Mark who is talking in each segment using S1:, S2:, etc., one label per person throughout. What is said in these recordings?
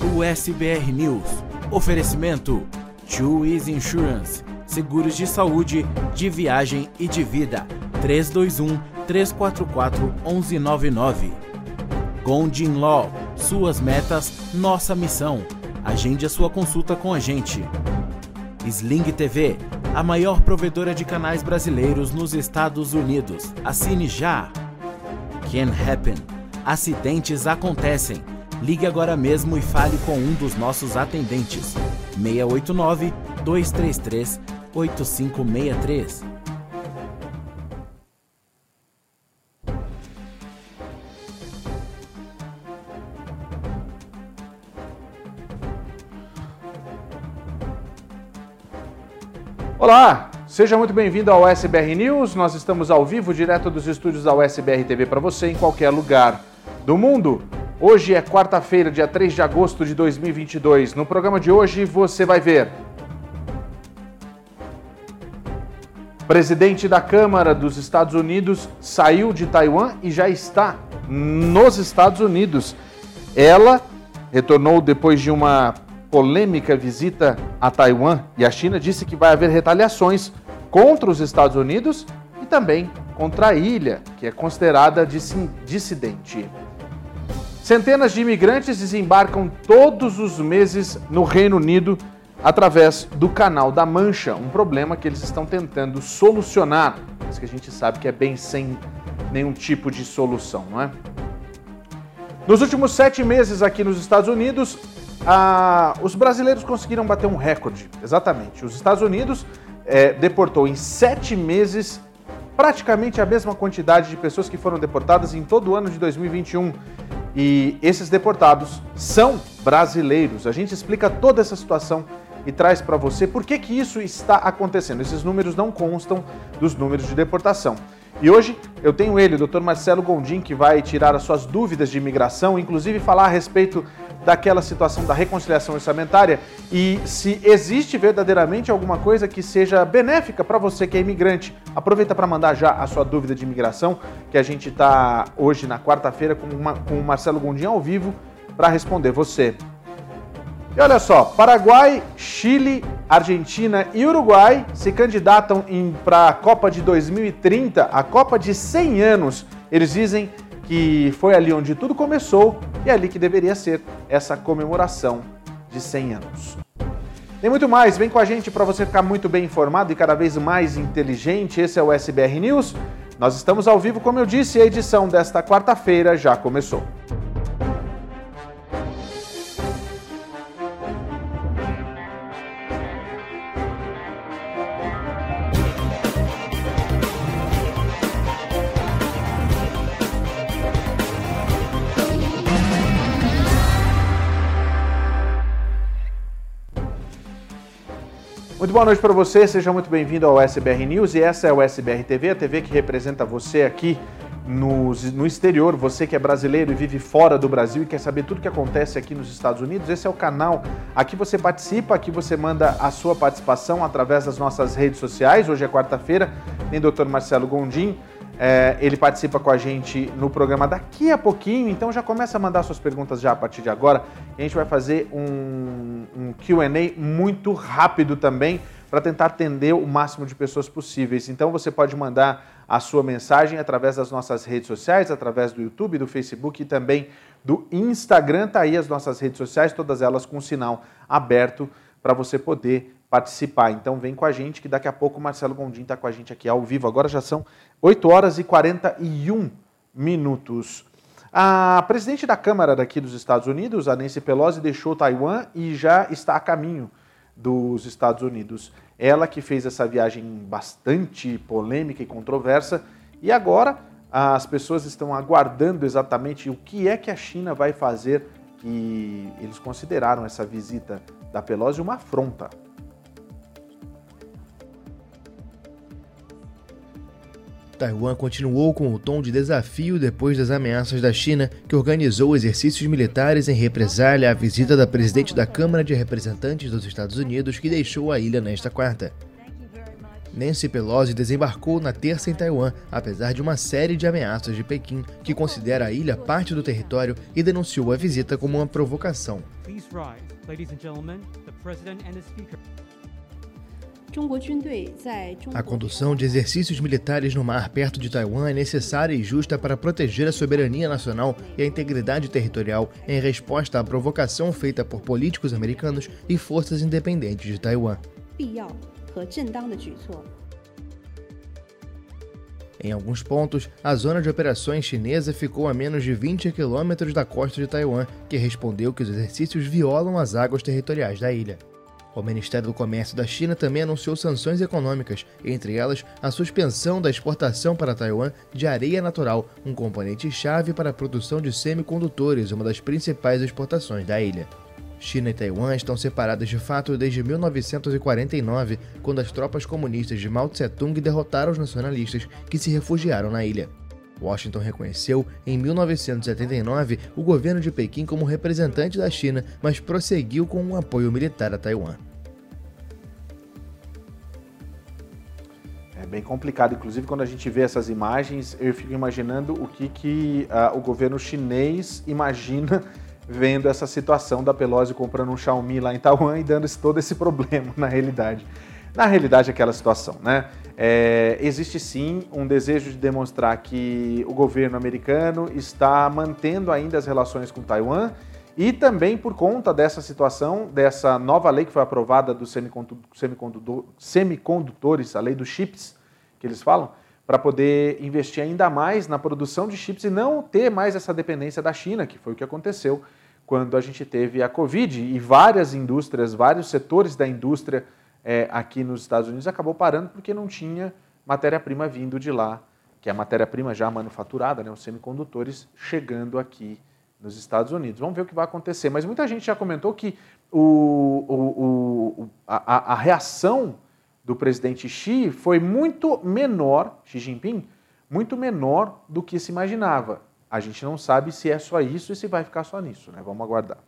S1: USBR News. Oferecimento: Easy Insurance. Seguros de saúde, de viagem e de vida. 321 344 1199. Gondin Law. Suas metas, nossa missão. Agende a sua consulta com a gente. Sling TV, a maior provedora de canais brasileiros nos Estados Unidos. Assine já. Can Happen. Acidentes acontecem. Ligue agora mesmo e fale com um dos nossos atendentes. 689 233 8563.
S2: Olá, seja muito bem-vindo ao SBR News. Nós estamos ao vivo, direto dos estúdios da USBR TV para você em qualquer lugar do mundo. Hoje é quarta-feira, dia 3 de agosto de 2022. No programa de hoje você vai ver. Presidente da Câmara dos Estados Unidos saiu de Taiwan e já está nos Estados Unidos. Ela retornou depois de uma polêmica visita a Taiwan e a China disse que vai haver retaliações contra os Estados Unidos e também contra a ilha, que é considerada dissidente. Centenas de imigrantes desembarcam todos os meses no Reino Unido através do Canal da Mancha, um problema que eles estão tentando solucionar, mas que a gente sabe que é bem sem nenhum tipo de solução, não é? Nos últimos sete meses aqui nos Estados Unidos, ah, os brasileiros conseguiram bater um recorde, exatamente. Os Estados Unidos é, deportou em sete meses praticamente a mesma quantidade de pessoas que foram deportadas em todo o ano de 2021. E esses deportados são brasileiros. A gente explica toda essa situação e traz para você por que, que isso está acontecendo. Esses números não constam dos números de deportação. E hoje eu tenho ele, o Dr. Marcelo Gondim, que vai tirar as suas dúvidas de imigração, inclusive falar a respeito daquela situação da reconciliação orçamentária e se existe verdadeiramente alguma coisa que seja benéfica para você que é imigrante. Aproveita para mandar já a sua dúvida de imigração, que a gente está hoje na quarta-feira com, com o Marcelo Gondim ao vivo para responder você. E olha só, Paraguai, Chile, Argentina e Uruguai se candidatam para a Copa de 2030, a Copa de 100 anos. Eles dizem que foi ali onde tudo começou e é ali que deveria ser essa comemoração de 100 anos. Tem muito mais, vem com a gente para você ficar muito bem informado e cada vez mais inteligente. Esse é o SBR News. Nós estamos ao vivo, como eu disse, a edição desta quarta-feira já começou. Muito boa noite para você, seja muito bem-vindo ao SBR News e essa é o SBR TV, a TV que representa você aqui no, no exterior, você que é brasileiro e vive fora do Brasil e quer saber tudo que acontece aqui nos Estados Unidos, esse é o canal. Aqui você participa, aqui você manda a sua participação através das nossas redes sociais. Hoje é quarta-feira, tem o Dr. Marcelo Gondim, é, ele participa com a gente no programa daqui a pouquinho, então já começa a mandar suas perguntas já a partir de agora. E a gente vai fazer um, um QA muito rápido também para tentar atender o máximo de pessoas possíveis. Então você pode mandar a sua mensagem através das nossas redes sociais, através do YouTube, do Facebook e também do Instagram. Tá aí as nossas redes sociais, todas elas com sinal aberto para você poder participar. Então vem com a gente que daqui a pouco o Marcelo Gondim está com a gente aqui ao vivo. Agora já são 8 horas e 41 minutos. A presidente da Câmara daqui dos Estados Unidos, a Nancy Pelosi, deixou Taiwan e já está a caminho dos Estados Unidos. Ela que fez essa viagem bastante polêmica e controversa e agora as pessoas estão aguardando exatamente o que é que a China vai fazer que eles consideraram essa visita da Pelosi uma afronta
S3: Taiwan continuou com o tom de desafio depois das ameaças da China, que organizou exercícios militares em represália à visita da presidente da Câmara de Representantes dos Estados Unidos, que deixou a ilha nesta quarta. Nancy Pelosi desembarcou na terça em Taiwan, apesar de uma série de ameaças de Pequim, que considera a ilha parte do território e denunciou a visita como uma provocação. A condução de exercícios militares no mar perto de Taiwan é necessária e justa para proteger a soberania nacional e a integridade territorial em resposta à provocação feita por políticos americanos e forças independentes de Taiwan. Em alguns pontos, a zona de operações chinesa ficou a menos de 20 quilômetros da costa de Taiwan, que respondeu que os exercícios violam as águas territoriais da ilha. O Ministério do Comércio da China também anunciou sanções econômicas, entre elas a suspensão da exportação para Taiwan de areia natural, um componente-chave para a produção de semicondutores, uma das principais exportações da ilha. China e Taiwan estão separadas de fato desde 1949, quando as tropas comunistas de Mao Tse-tung derrotaram os nacionalistas que se refugiaram na ilha. Washington reconheceu, em 1979, o governo de Pequim como representante da China, mas prosseguiu com um apoio militar a Taiwan.
S2: É bem complicado, inclusive quando a gente vê essas imagens, eu fico imaginando o que, que uh, o governo chinês imagina vendo essa situação da Pelosi comprando um Xiaomi lá em Taiwan e dando todo esse problema na realidade. Na realidade, aquela situação, né? É, existe sim um desejo de demonstrar que o governo americano está mantendo ainda as relações com Taiwan e também por conta dessa situação, dessa nova lei que foi aprovada dos semicondutores, a lei dos chips, que eles falam, para poder investir ainda mais na produção de chips e não ter mais essa dependência da China, que foi o que aconteceu quando a gente teve a Covid e várias indústrias, vários setores da indústria é, aqui nos Estados Unidos acabou parando porque não tinha matéria-prima vindo de lá, que é a matéria-prima já manufaturada, né, os semicondutores chegando aqui nos Estados Unidos. Vamos ver o que vai acontecer. Mas muita gente já comentou que o, o, o, a, a reação do presidente Xi foi muito menor, Xi Jinping, muito menor do que se imaginava. A gente não sabe se é só isso e se vai ficar só nisso, né? Vamos aguardar.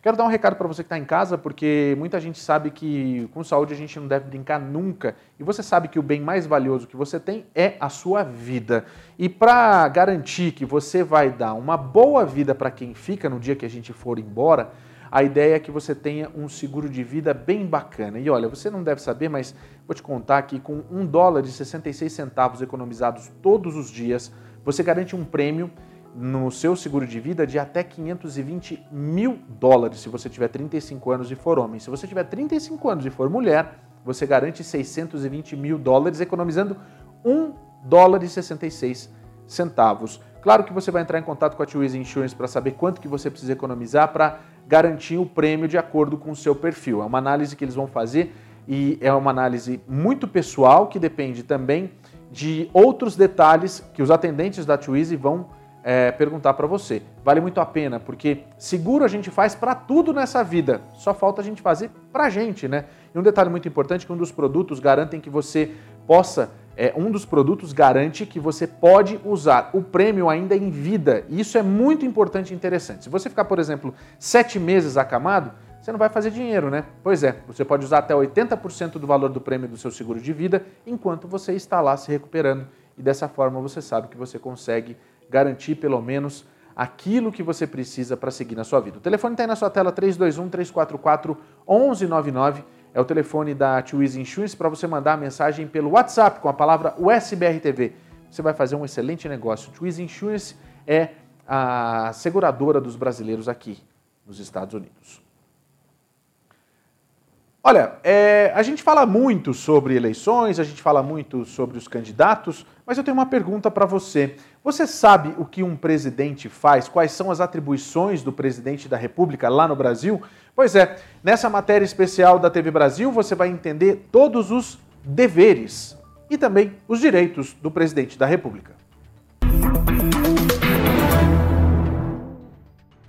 S2: Quero dar um recado para você que está em casa, porque muita gente sabe que com saúde a gente não deve brincar nunca. E você sabe que o bem mais valioso que você tem é a sua vida. E para garantir que você vai dar uma boa vida para quem fica no dia que a gente for embora, a ideia é que você tenha um seguro de vida bem bacana. E olha, você não deve saber, mas vou te contar que com um dólar e 66 centavos economizados todos os dias, você garante um prêmio no seu seguro de vida de até 520 mil dólares se você tiver 35 anos e for homem. Se você tiver 35 anos e for mulher, você garante 620 mil dólares, economizando 1 dólar e 66 centavos. Claro que você vai entrar em contato com a Twizy Insurance para saber quanto que você precisa economizar para garantir o prêmio de acordo com o seu perfil. É uma análise que eles vão fazer e é uma análise muito pessoal que depende também de outros detalhes que os atendentes da Twizy vão é, perguntar para você. Vale muito a pena, porque seguro a gente faz para tudo nessa vida, só falta a gente fazer para a gente, né? E um detalhe muito importante que um dos produtos garantem que você possa, é, um dos produtos garante que você pode usar o prêmio ainda em vida. E isso é muito importante e interessante. Se você ficar, por exemplo, sete meses acamado, você não vai fazer dinheiro, né? Pois é, você pode usar até 80% do valor do prêmio do seu seguro de vida enquanto você está lá se recuperando. E dessa forma você sabe que você consegue garantir pelo menos aquilo que você precisa para seguir na sua vida. O telefone está aí na sua tela, 321-344-1199. É o telefone da Twizy Insurance para você mandar a mensagem pelo WhatsApp com a palavra USBRTV. Você vai fazer um excelente negócio. Twizy Insurance é a seguradora dos brasileiros aqui nos Estados Unidos. Olha, é, a gente fala muito sobre eleições, a gente fala muito sobre os candidatos, mas eu tenho uma pergunta para você. Você sabe o que um presidente faz? Quais são as atribuições do presidente da República lá no Brasil? Pois é, nessa matéria especial da TV Brasil você vai entender todos os deveres e também os direitos do presidente da República.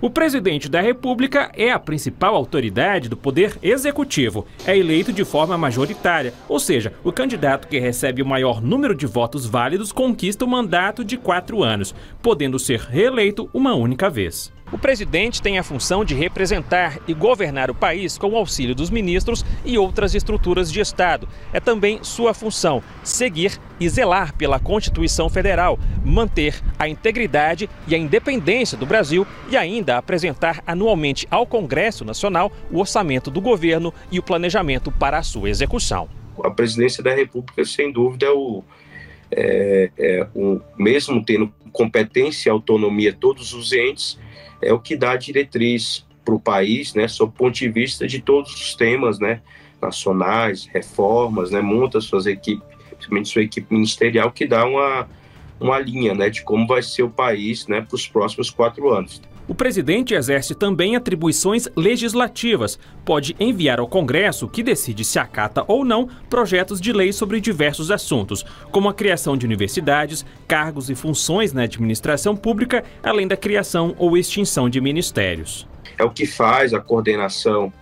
S4: O presidente da República é a principal autoridade do poder executivo. É eleito de forma majoritária, ou seja, o candidato que recebe o maior número de votos válidos conquista o mandato de quatro anos, podendo ser reeleito uma única vez. O presidente tem a função de representar e governar o país com o auxílio dos ministros e outras estruturas de Estado. É também sua função seguir e zelar pela Constituição Federal, manter a integridade e a independência do Brasil e ainda apresentar anualmente ao Congresso Nacional o orçamento do governo e o planejamento para a sua execução.
S5: A presidência da República, sem dúvida, é o, é, é, o mesmo tendo competência e autonomia todos os entes é o que dá diretriz para o país, né, sob o ponto de vista de todos os temas, né, nacionais, reformas, né, monta suas equipes, principalmente sua equipe ministerial, que dá uma, uma linha, né, de como vai ser o país, né, para os próximos quatro anos.
S4: O presidente exerce também atribuições legislativas. Pode enviar ao Congresso, que decide se acata ou não, projetos de lei sobre diversos assuntos, como a criação de universidades, cargos e funções na administração pública, além da criação ou extinção de ministérios.
S5: É o que faz a coordenação,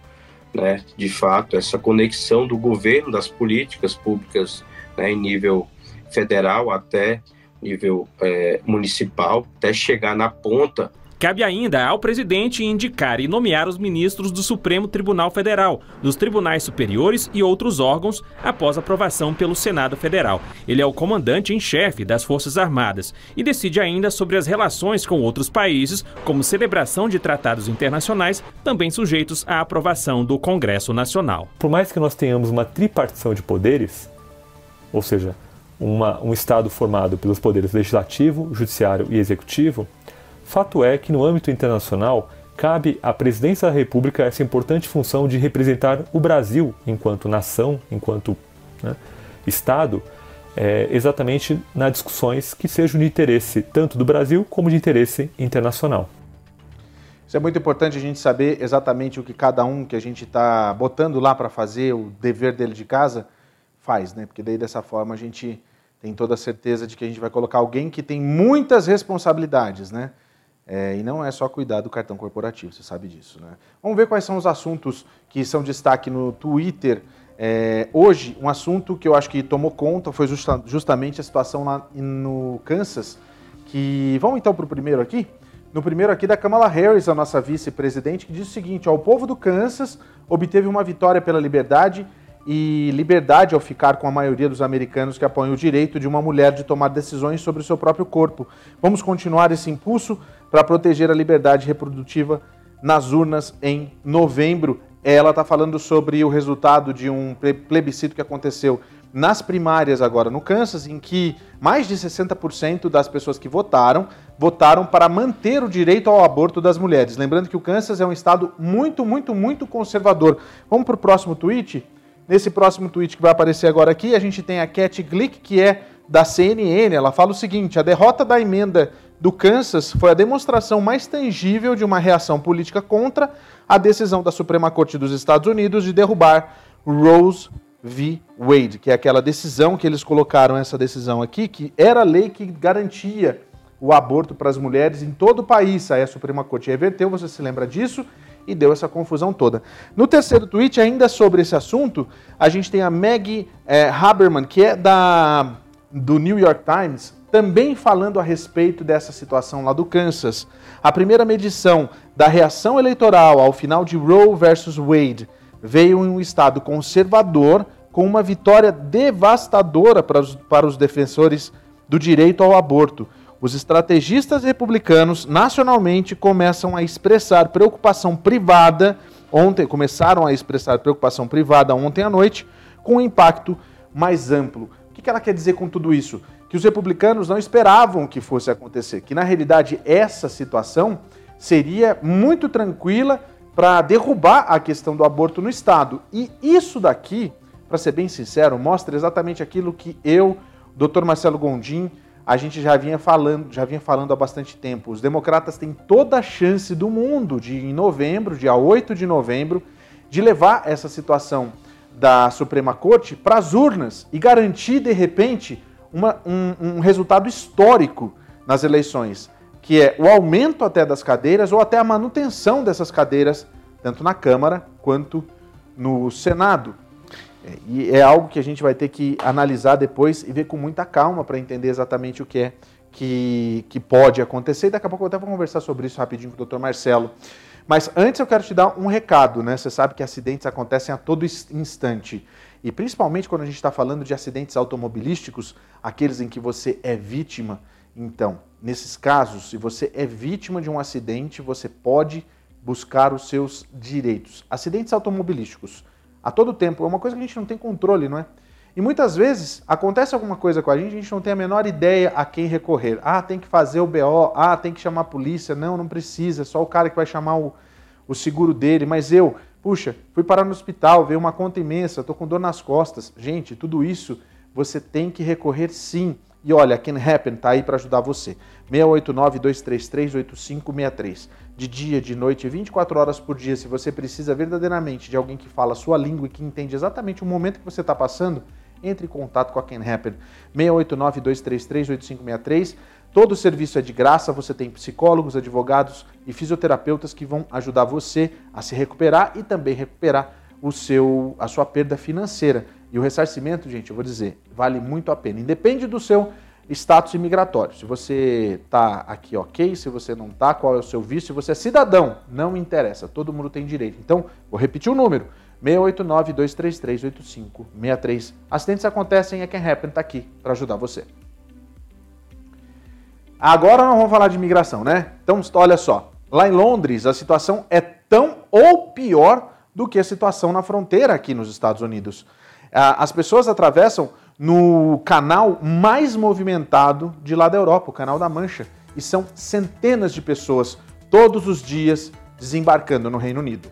S5: né, de fato, essa conexão do governo, das políticas públicas né, em nível federal até nível é, municipal, até chegar na ponta
S4: Cabe ainda ao presidente indicar e nomear os ministros do Supremo Tribunal Federal, dos tribunais superiores e outros órgãos após aprovação pelo Senado Federal. Ele é o comandante em chefe das Forças Armadas e decide ainda sobre as relações com outros países, como celebração de tratados internacionais, também sujeitos à aprovação do Congresso Nacional.
S6: Por mais que nós tenhamos uma tripartição de poderes, ou seja, uma, um Estado formado pelos poderes legislativo, judiciário e executivo, Fato é que no âmbito internacional cabe à presidência da República essa importante função de representar o Brasil enquanto nação, enquanto né, Estado, é, exatamente nas discussões que sejam de interesse tanto do Brasil como de interesse internacional.
S2: Isso é muito importante a gente saber exatamente o que cada um que a gente está botando lá para fazer o dever dele de casa faz, né? Porque daí dessa forma a gente tem toda a certeza de que a gente vai colocar alguém que tem muitas responsabilidades, né? É, e não é só cuidar do cartão corporativo, você sabe disso. Né? Vamos ver quais são os assuntos que são destaque no Twitter. É, hoje, um assunto que eu acho que tomou conta foi justa, justamente a situação lá no Kansas. Que vamos então para o primeiro aqui. No primeiro aqui da Kamala Harris, a nossa vice-presidente, que diz o seguinte: ó, o povo do Kansas obteve uma vitória pela liberdade e liberdade ao ficar com a maioria dos americanos que apoiam o direito de uma mulher de tomar decisões sobre o seu próprio corpo. Vamos continuar esse impulso para proteger a liberdade reprodutiva nas urnas em novembro. Ela está falando sobre o resultado de um plebiscito que aconteceu nas primárias agora no Kansas, em que mais de 60% das pessoas que votaram votaram para manter o direito ao aborto das mulheres. Lembrando que o Kansas é um estado muito, muito, muito conservador. Vamos para o próximo tweet? Nesse próximo tweet que vai aparecer agora aqui, a gente tem a Cat Glick, que é da CNN. Ela fala o seguinte: a derrota da emenda do Kansas foi a demonstração mais tangível de uma reação política contra a decisão da Suprema Corte dos Estados Unidos de derrubar Rose v. Wade, que é aquela decisão que eles colocaram essa decisão aqui, que era a lei que garantia o aborto para as mulheres em todo o país. Aí a Suprema Corte reverteu, você se lembra disso? E deu essa confusão toda. No terceiro tweet, ainda sobre esse assunto, a gente tem a Maggie é, Haberman, que é da, do New York Times, também falando a respeito dessa situação lá do Kansas. A primeira medição da reação eleitoral ao final de Roe versus Wade veio em um estado conservador com uma vitória devastadora para os, para os defensores do direito ao aborto. Os estrategistas republicanos nacionalmente começam a expressar preocupação privada ontem, começaram a expressar preocupação privada ontem à noite com um impacto mais amplo. O que ela quer dizer com tudo isso? que os republicanos não esperavam que fosse acontecer, que na realidade essa situação seria muito tranquila para derrubar a questão do aborto no Estado. E isso daqui, para ser bem sincero, mostra exatamente aquilo que eu, Dr. Marcelo Gondim, a gente já vinha falando, já vinha falando há bastante tempo. Os democratas têm toda a chance do mundo de em novembro, dia 8 de novembro, de levar essa situação da Suprema Corte para as urnas e garantir de repente uma, um, um resultado histórico nas eleições, que é o aumento até das cadeiras ou até a manutenção dessas cadeiras, tanto na Câmara quanto no Senado. E é algo que a gente vai ter que analisar depois e ver com muita calma para entender exatamente o que é que, que pode acontecer. E daqui a pouco eu até vou conversar sobre isso rapidinho com o Dr. Marcelo. Mas antes eu quero te dar um recado, né? Você sabe que acidentes acontecem a todo instante. E principalmente quando a gente está falando de acidentes automobilísticos, aqueles em que você é vítima. Então, nesses casos, se você é vítima de um acidente, você pode buscar os seus direitos. Acidentes automobilísticos, a todo tempo, é uma coisa que a gente não tem controle, não é? E muitas vezes acontece alguma coisa com a gente, a gente não tem a menor ideia a quem recorrer. Ah, tem que fazer o BO, ah, tem que chamar a polícia. Não, não precisa, é só o cara que vai chamar o, o seguro dele. Mas eu, puxa, fui parar no hospital, veio uma conta imensa, estou com dor nas costas. Gente, tudo isso você tem que recorrer sim. E olha, Can Happen está aí para ajudar você. 689-233-8563. De dia, de noite, 24 horas por dia. Se você precisa verdadeiramente de alguém que fala a sua língua e que entende exatamente o momento que você está passando, entre em contato com a Can Happen. 689-233-8563. Todo o serviço é de graça, você tem psicólogos, advogados e fisioterapeutas que vão ajudar você a se recuperar e também recuperar o seu, a sua perda financeira. E o ressarcimento, gente, eu vou dizer, vale muito a pena. Independe do seu status imigratório. Se você está aqui ok, se você não está, qual é o seu visto, se você é cidadão, não interessa, todo mundo tem direito. Então, vou repetir o número, 689-233-8563. Acidentes acontecem, é quem Happen está aqui para ajudar você. Agora nós vamos falar de imigração, né? Então, olha só. Lá em Londres, a situação é tão ou pior do que a situação na fronteira aqui nos Estados Unidos. As pessoas atravessam no canal mais movimentado de lá da Europa, o Canal da Mancha, e são centenas de pessoas todos os dias desembarcando no Reino Unido.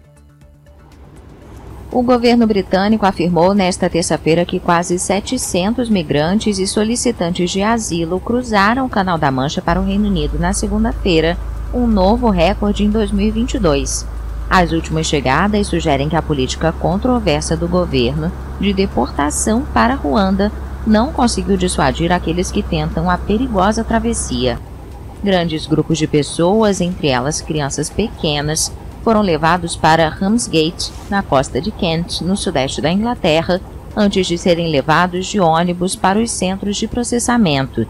S7: O governo britânico afirmou nesta terça-feira que quase 700 migrantes e solicitantes de asilo cruzaram o Canal da Mancha para o Reino Unido na segunda-feira, um novo recorde em 2022. As últimas chegadas sugerem que a política controversa do governo de deportação para Ruanda não conseguiu dissuadir aqueles que tentam a perigosa travessia. Grandes grupos de pessoas, entre elas crianças pequenas, foram levados para Ramsgate, na costa de Kent, no sudeste da Inglaterra, antes de serem levados de ônibus para os centros de processamento.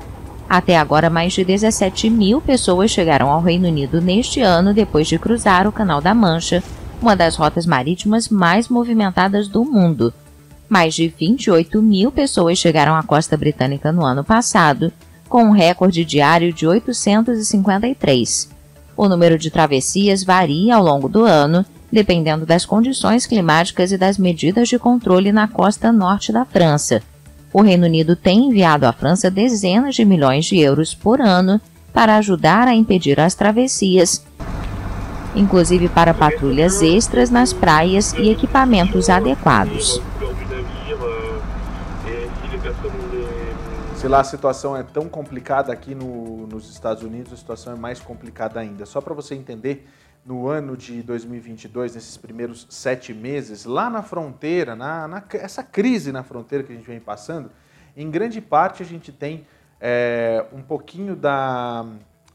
S7: Até agora, mais de 17 mil pessoas chegaram ao Reino Unido neste ano depois de cruzar o Canal da Mancha, uma das rotas marítimas mais movimentadas do mundo. Mais de 28 mil pessoas chegaram à costa britânica no ano passado, com um recorde diário de 853. O número de travessias varia ao longo do ano, dependendo das condições climáticas e das medidas de controle na costa norte da França. O Reino Unido tem enviado à França dezenas de milhões de euros por ano para ajudar a impedir as travessias, inclusive para patrulhas extras nas praias e equipamentos adequados.
S2: Se lá a situação é tão complicada aqui no, nos Estados Unidos, a situação é mais complicada ainda. Só para você entender, no ano de 2022, nesses primeiros sete meses, lá na fronteira, na, na, essa crise na fronteira que a gente vem passando, em grande parte a gente tem é, um pouquinho da,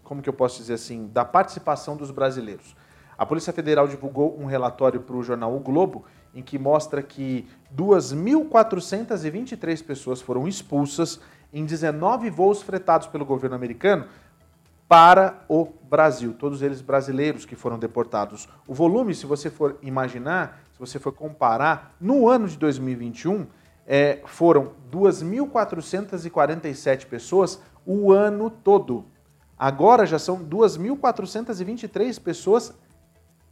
S2: como que eu posso dizer assim, da participação dos brasileiros. A Polícia Federal divulgou um relatório para o jornal O Globo, em que mostra que 2.423 pessoas foram expulsas em 19 voos fretados pelo governo americano para o Brasil, todos eles brasileiros que foram deportados. O volume, se você for imaginar, se você for comparar, no ano de 2021, é, foram 2.447 pessoas o ano todo. Agora já são 2.423 pessoas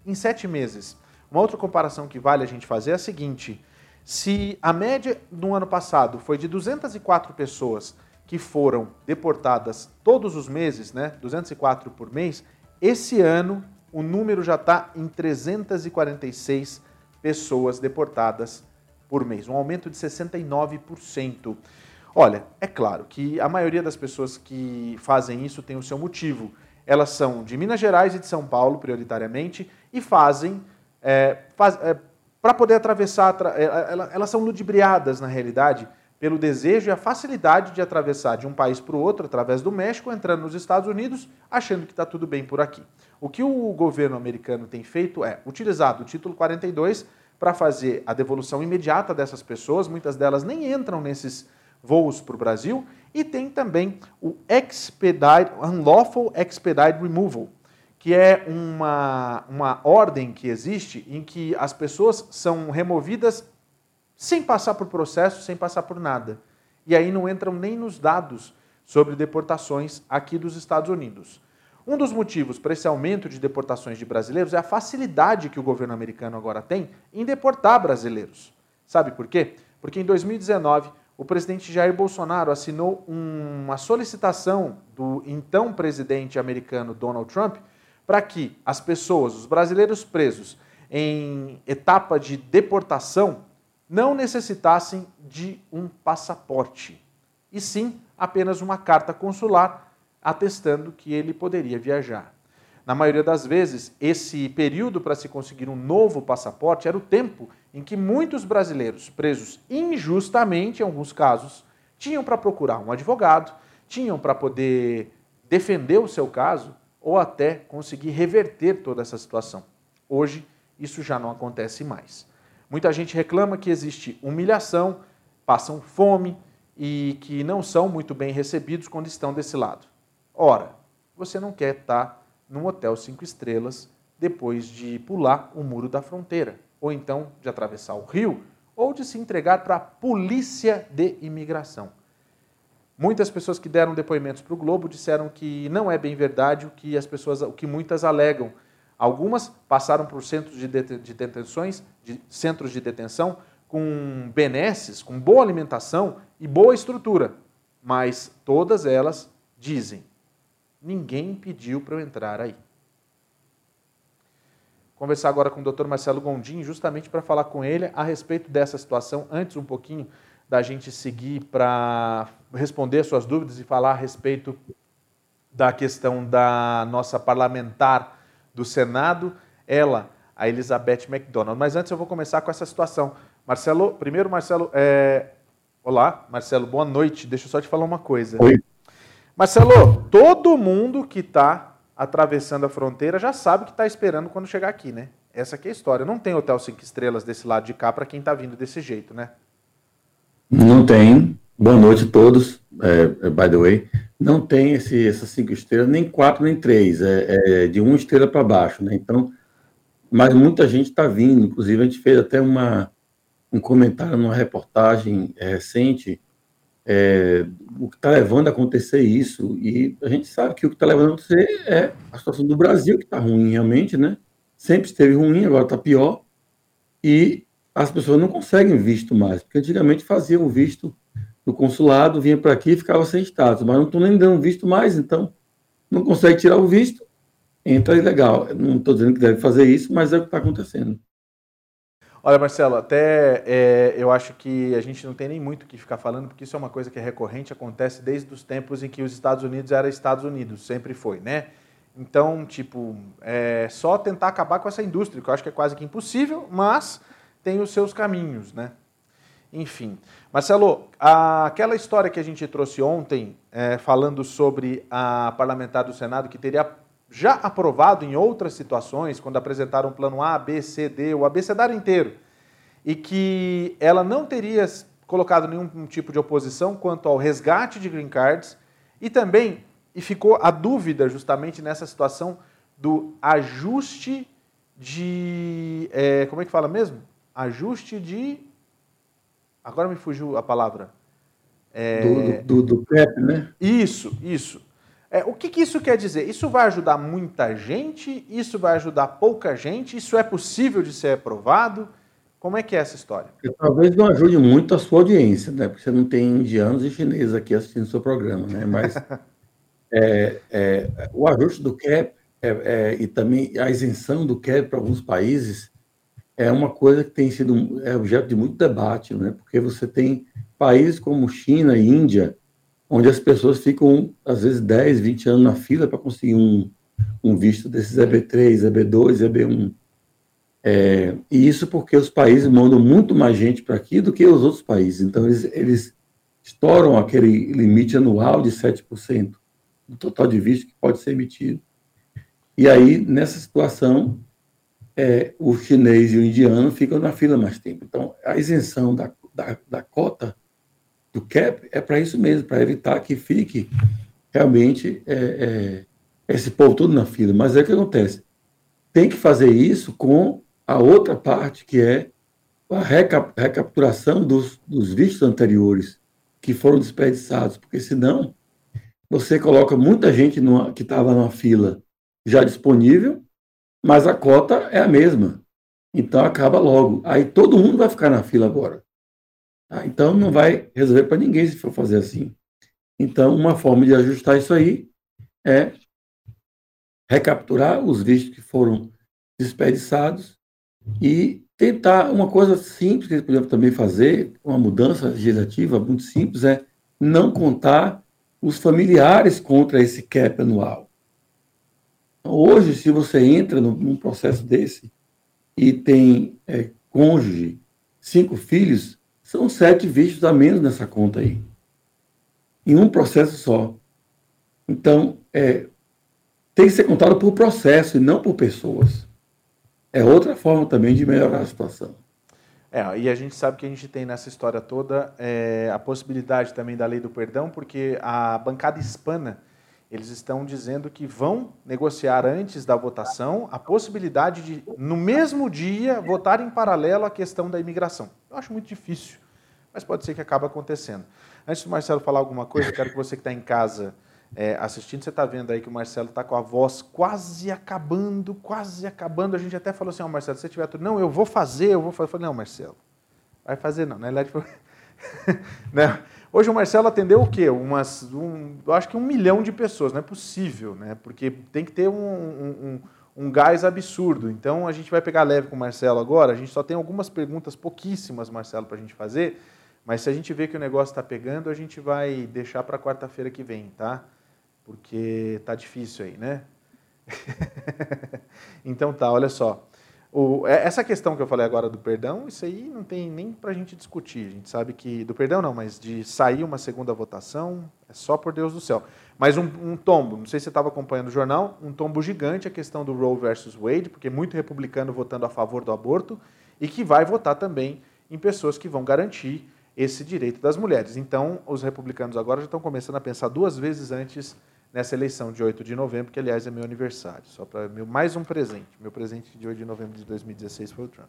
S2: em sete meses. Uma outra comparação que vale a gente fazer é a seguinte: se a média no ano passado foi de 204 pessoas que foram deportadas todos os meses, né, 204 por mês, esse ano o número já está em 346 pessoas deportadas por mês, um aumento de 69%. Olha, é claro que a maioria das pessoas que fazem isso tem o seu motivo. Elas são de Minas Gerais e de São Paulo, prioritariamente, e fazem é, faz, é, para poder atravessar, é, elas são ludibriadas na realidade pelo desejo e a facilidade de atravessar de um país para o outro através do México, entrando nos Estados Unidos, achando que está tudo bem por aqui. O que o governo americano tem feito é utilizado o título 42 para fazer a devolução imediata dessas pessoas, muitas delas nem entram nesses voos para o Brasil. E tem também o Expedite, Unlawful Expedite Removal, que é uma, uma ordem que existe em que as pessoas são removidas sem passar por processo, sem passar por nada. E aí não entram nem nos dados sobre deportações aqui dos Estados Unidos. Um dos motivos para esse aumento de deportações de brasileiros é a facilidade que o governo americano agora tem em deportar brasileiros. Sabe por quê? Porque em 2019, o presidente Jair Bolsonaro assinou uma solicitação do então presidente americano Donald Trump para que as pessoas, os brasileiros presos em etapa de deportação, não necessitassem de um passaporte, e sim apenas uma carta consular atestando que ele poderia viajar. Na maioria das vezes, esse período para se conseguir um novo passaporte era o tempo em que muitos brasileiros, presos injustamente em alguns casos, tinham para procurar um advogado, tinham para poder defender o seu caso ou até conseguir reverter toda essa situação. Hoje, isso já não acontece mais. Muita gente reclama que existe humilhação, passam fome e que não são muito bem recebidos quando estão desse lado. Ora, você não quer estar num hotel cinco estrelas depois de pular o muro da fronteira, ou então de atravessar o rio, ou de se entregar para a polícia de imigração. Muitas pessoas que deram depoimentos para o Globo disseram que não é bem verdade o que as pessoas, o que muitas alegam. Algumas passaram por centros de, de detenções, de centros de detenção com benesses, com boa alimentação e boa estrutura, mas todas elas dizem Ninguém pediu para eu entrar aí. Conversar agora com o Dr. Marcelo Gondim, justamente para falar com ele a respeito dessa situação, antes um pouquinho da gente seguir para responder suas dúvidas e falar a respeito da questão da nossa parlamentar do Senado, ela, a Elizabeth McDonald. Mas antes eu vou começar com essa situação. Marcelo, primeiro, Marcelo, é... olá, Marcelo, boa noite. Deixa eu só te falar uma coisa.
S8: Oi.
S2: Marcelo, todo mundo que está atravessando a fronteira já sabe que está esperando quando chegar aqui, né? Essa aqui é a história. Não tem hotel cinco estrelas desse lado de cá para quem está vindo desse jeito, né?
S8: Não tem. Boa noite a todos. É, é, by the way, não tem esse, essas cinco estrelas, nem quatro, nem três. É, é de uma estrela para baixo, né? Então, mas muita gente está vindo. Inclusive, a gente fez até uma, um comentário numa reportagem é, recente é, o que está levando a acontecer isso. E a gente sabe que o que está levando a acontecer é a situação do Brasil, que está ruim realmente, né? Sempre esteve ruim, agora está pior. E as pessoas não conseguem visto mais, porque antigamente faziam visto no consulado, vinha para aqui e ficava sem status, mas não estão nem dando visto mais, então não consegue tirar o visto, entra ilegal. Não estou dizendo que deve fazer isso, mas é o que está acontecendo.
S2: Olha, Marcelo, até é, eu acho que a gente não tem nem muito o que ficar falando, porque isso é uma coisa que é recorrente, acontece desde os tempos em que os Estados Unidos eram Estados Unidos, sempre foi, né? Então, tipo, é só tentar acabar com essa indústria, que eu acho que é quase que impossível, mas tem os seus caminhos, né? Enfim. Marcelo, aquela história que a gente trouxe ontem, é, falando sobre a parlamentar do Senado que teria já aprovado em outras situações, quando apresentaram o plano A, B, C, D, o abecedário inteiro, e que ela não teria colocado nenhum tipo de oposição quanto ao resgate de green cards, e também, e ficou a dúvida justamente nessa situação do ajuste de. É, como é que fala mesmo? Ajuste de. Agora me fugiu a palavra.
S8: É... Do, do, do PEP, né?
S2: Isso, isso. É, o que, que, isso quer dizer? Isso vai ajudar muita gente? Isso vai ajudar pouca gente? Isso é possível de ser aprovado? Como é que é essa história?
S8: talvez não ajude muito a sua audiência, né? Porque você não tem indianos e chineses aqui assistindo o seu programa, né? Mas é, é, o ajuste do CAP é, é, e também a isenção do CAP para alguns países é uma coisa que tem sido é objeto de muito debate, né? Porque você tem países como China e Índia onde as pessoas ficam, às vezes, 10, 20 anos na fila para conseguir um, um visto desses EB3, EB2, EB1. É, e isso porque os países mandam muito mais gente para aqui do que os outros países. Então, eles, eles estouram aquele limite anual de 7% do total de visto que pode ser emitido. E aí, nessa situação, é, o chinês e o indiano ficam na fila mais tempo. Então, a isenção da, da, da cota do CAP é para isso mesmo, para evitar que fique realmente é, é, esse povo todo na fila. Mas é o que acontece. Tem que fazer isso com a outra parte, que é a recap recapturação dos, dos vistos anteriores que foram desperdiçados, porque senão você coloca muita gente numa, que estava numa fila já disponível, mas a cota é a mesma. Então acaba logo. Aí todo mundo vai ficar na fila agora. Tá? Então não vai resolver para ninguém se for fazer assim. Então, uma forma de ajustar isso aí é recapturar os vistos que foram desperdiçados e tentar uma coisa simples que eles podiam também fazer, uma mudança legislativa muito simples, é não contar os familiares contra esse cap anual. Hoje, se você entra num processo desse e tem é, cônjuge, cinco filhos, são sete vistos a menos nessa conta aí. Em um processo só. Então, é, tem que ser contado por processo e não por pessoas. É outra forma também de melhorar a situação.
S2: É, e a gente sabe que a gente tem nessa história toda é, a possibilidade também da lei do perdão, porque a bancada hispana, eles estão dizendo que vão negociar antes da votação a possibilidade de, no mesmo dia, votar em paralelo a questão da imigração. Eu acho muito difícil, mas pode ser que acabe acontecendo. Antes do Marcelo falar alguma coisa, eu quero que você que está em casa é, assistindo, você está vendo aí que o Marcelo está com a voz quase acabando, quase acabando. A gente até falou assim, ó, oh, Marcelo, se você tiver tudo, não, eu vou fazer, eu vou fazer. Eu falei, não, Marcelo, vai fazer não. Na verdade, né? Hoje o Marcelo atendeu o quê? Umas, um, eu acho que um milhão de pessoas, não é possível, né? Porque tem que ter um, um, um, um gás absurdo. Então a gente vai pegar leve com o Marcelo agora. A gente só tem algumas perguntas, pouquíssimas, Marcelo, para a gente fazer. Mas se a gente vê que o negócio está pegando, a gente vai deixar para quarta-feira que vem, tá? porque tá difícil aí, né? então tá, olha só. O, é, essa questão que eu falei agora do perdão, isso aí não tem nem para a gente discutir. A gente sabe que. Do perdão não, mas de sair uma segunda votação, é só por Deus do céu. Mas um, um tombo, não sei se você estava acompanhando o jornal, um tombo gigante a questão do Roe versus Wade, porque muito republicano votando a favor do aborto, e que vai votar também em pessoas que vão garantir esse direito das mulheres. Então, os republicanos agora já estão começando a pensar duas vezes antes nessa eleição de 8 de novembro, que aliás é meu aniversário. Só para mais um presente. Meu presente de 8 de novembro de 2016 foi o Trump.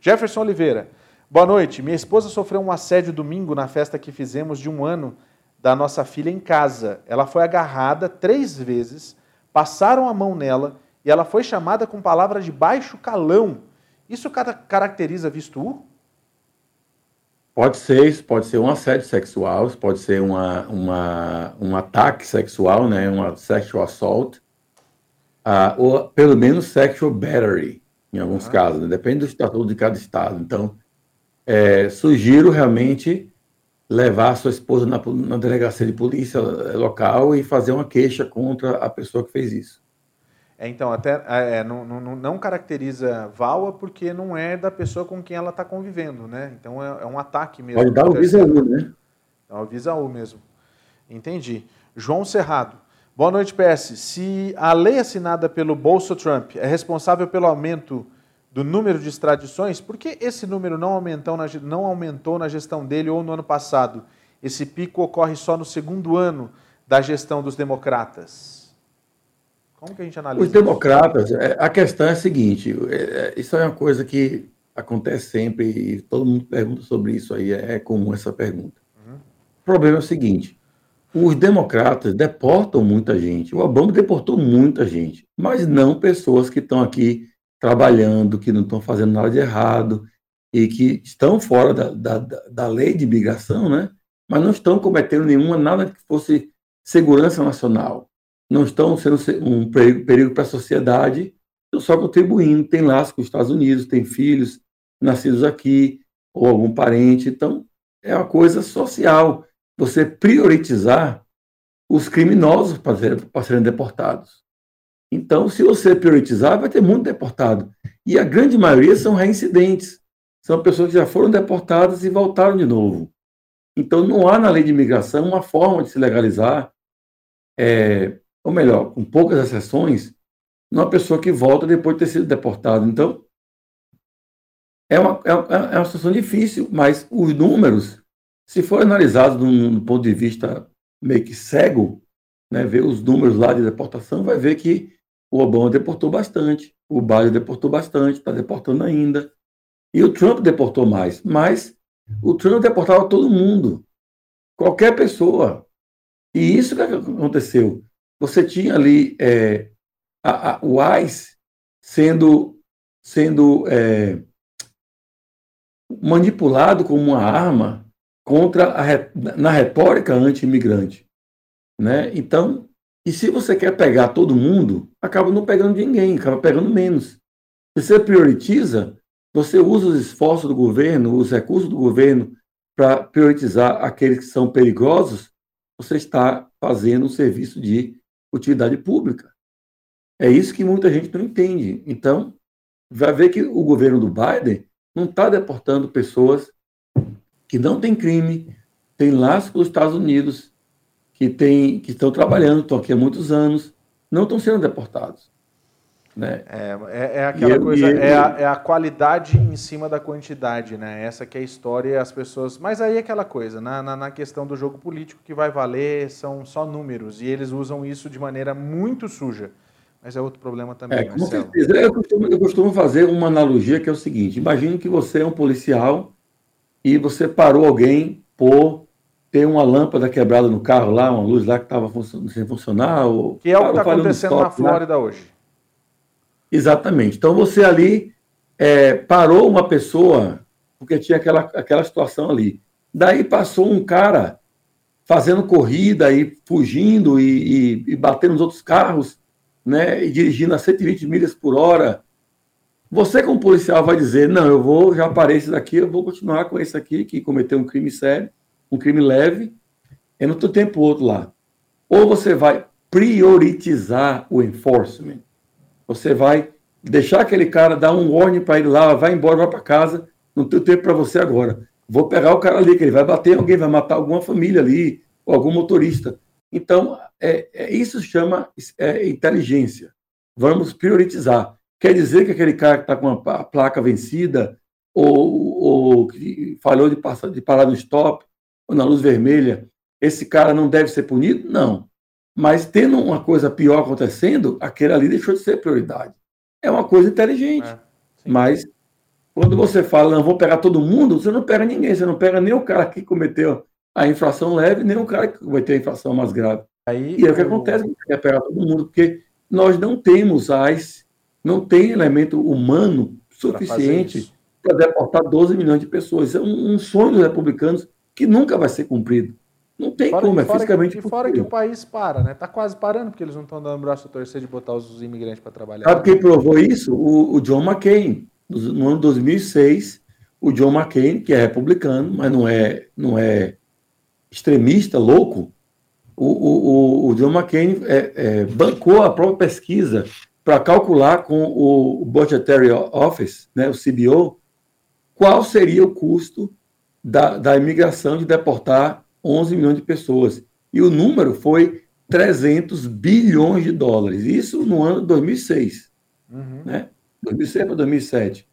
S2: Jefferson Oliveira. Boa noite. Minha esposa sofreu um assédio domingo na festa que fizemos de um ano da nossa filha em casa. Ela foi agarrada três vezes, passaram a mão nela e ela foi chamada com palavras de baixo calão. Isso caracteriza visto U?
S8: Pode ser isso, pode ser um assédio sexual, pode ser uma, uma, um ataque sexual, né, uma sexual assault, uh, ou pelo menos sexual battery, em alguns ah. casos, né? depende do estatuto de cada estado. Então, é, sugiro realmente levar a sua esposa na, na delegacia de polícia local e fazer uma queixa contra a pessoa que fez isso.
S2: É, então, até é, é, não, não, não, caracteriza VAWA porque não é da pessoa com quem ela está convivendo, né? Então é, é, um ataque mesmo.
S8: Pode dar o Visa-U, né?
S2: É o Visa-U mesmo. Entendi. João Cerrado. Boa noite, PS. Se a lei assinada pelo Bolso Trump é responsável pelo aumento do número de extradições, por que esse número não aumentou, na, não aumentou na gestão dele ou no ano passado? Esse pico ocorre só no segundo ano da gestão dos democratas. Como que a gente analisa?
S8: Os democratas, isso? É, a questão é a seguinte: é, é, isso é uma coisa que acontece sempre e todo mundo pergunta sobre isso aí, é comum essa pergunta. Uhum. O problema é o seguinte: os democratas deportam muita gente. O Obama deportou muita gente, mas não pessoas que estão aqui trabalhando, que não estão fazendo nada de errado e que estão fora da, da, da lei de imigração, né? mas não estão cometendo nenhuma, nada que fosse segurança nacional não estão sendo um perigo para a sociedade, estão só contribuindo, tem laço com os Estados Unidos, tem filhos nascidos aqui, ou algum parente. Então, é uma coisa social. Você priorizar os criminosos para, ser, para serem deportados. Então, se você priorizar, vai ter muito deportado. E a grande maioria são reincidentes. São pessoas que já foram deportadas e voltaram de novo. Então, não há na lei de imigração uma forma de se legalizar é, ou melhor, com poucas exceções, numa pessoa que volta depois de ter sido deportado. Então, é uma, é, é uma situação difícil, mas os números se for analisado do ponto de vista meio que cego, né, ver os números lá de deportação, vai ver que o Obama deportou bastante, o Biden deportou bastante, está deportando ainda, e o Trump deportou mais. Mas o Trump deportava todo mundo, qualquer pessoa. E isso que aconteceu. Você tinha ali é, a, a, o ICE sendo, sendo é, manipulado como uma arma contra a, na retórica anti-imigrante. Né? Então, e se você quer pegar todo mundo, acaba não pegando ninguém, acaba pegando menos. Se você prioritiza, você usa os esforços do governo, os recursos do governo para priorizar aqueles que são perigosos, você está fazendo um serviço de utilidade pública. É isso que muita gente não entende. Então, vai ver que o governo do Biden não está deportando pessoas que não têm crime, têm laço com os Estados Unidos, que, tem, que estão trabalhando, estão aqui há muitos anos, não estão sendo deportados. Né?
S2: É, é, é aquela coisa, é, a, é a qualidade em cima da quantidade, né? Essa que é a história as pessoas. Mas aí é aquela coisa, na, na, na, questão do jogo político que vai valer são só números, e eles usam isso de maneira muito suja. Mas é outro problema também, é,
S8: com certeza. Eu costumo, eu costumo fazer uma analogia que é o seguinte: imagine que você é um policial e você parou alguém por ter uma lâmpada quebrada no carro lá, uma luz lá que estava sem funcionar. Ou,
S2: que é o que está acontecendo stop, na Flórida hoje.
S8: Exatamente. Então você ali é, parou uma pessoa porque tinha aquela, aquela situação ali. Daí passou um cara fazendo corrida e fugindo e, e, e batendo nos outros carros, né, e dirigindo a 120 milhas por hora. Você, como policial, vai dizer: não, eu vou, já parei esse daqui, eu vou continuar com esse aqui que cometeu um crime sério, um crime leve, eu não tenho tempo outro lá. Ou você vai priorizar o enforcement você vai deixar aquele cara dar um warning para ele lá, vai embora, vai para casa, não tem tempo para você agora. Vou pegar o cara ali, que ele vai bater alguém, vai matar alguma família ali, ou algum motorista. Então, é, é isso chama é, inteligência. Vamos priorizar. Quer dizer que aquele cara que está com a placa vencida, ou, ou que falhou de, passar, de parar no stop, ou na luz vermelha, esse cara não deve ser punido? Não. Mas tendo uma coisa pior acontecendo, aquele ali deixou de ser prioridade. É uma coisa inteligente. É, mas quando você fala, não vou pegar todo mundo, você não pega ninguém, você não pega nem o cara que cometeu a infração leve, nem o cara que cometeu a infração mais grave. Aí, e é o que acontece, você quer pegar todo mundo, porque nós não temos as, não tem elemento humano suficiente para deportar 12 milhões de pessoas. É um, um sonho dos republicanos que nunca vai ser cumprido. Não tem fora, como, é fisicamente
S2: que, fora que o país para, né? Tá quase parando, porque eles não estão dando braço a torcer de botar os imigrantes para trabalhar.
S8: Sabe quem provou isso? O, o, John McCain. No ano 2006, o John McCain, que é republicano, mas não é, não é extremista, louco, o, o, o John McCain é, é, bancou a própria pesquisa para calcular com o Budgetary Office, né, o CBO, qual seria o custo da, da imigração de deportar 11 milhões de pessoas. E o número foi 300 bilhões de dólares. Isso no ano de 2006. Uhum. Né? 2006 para 2007.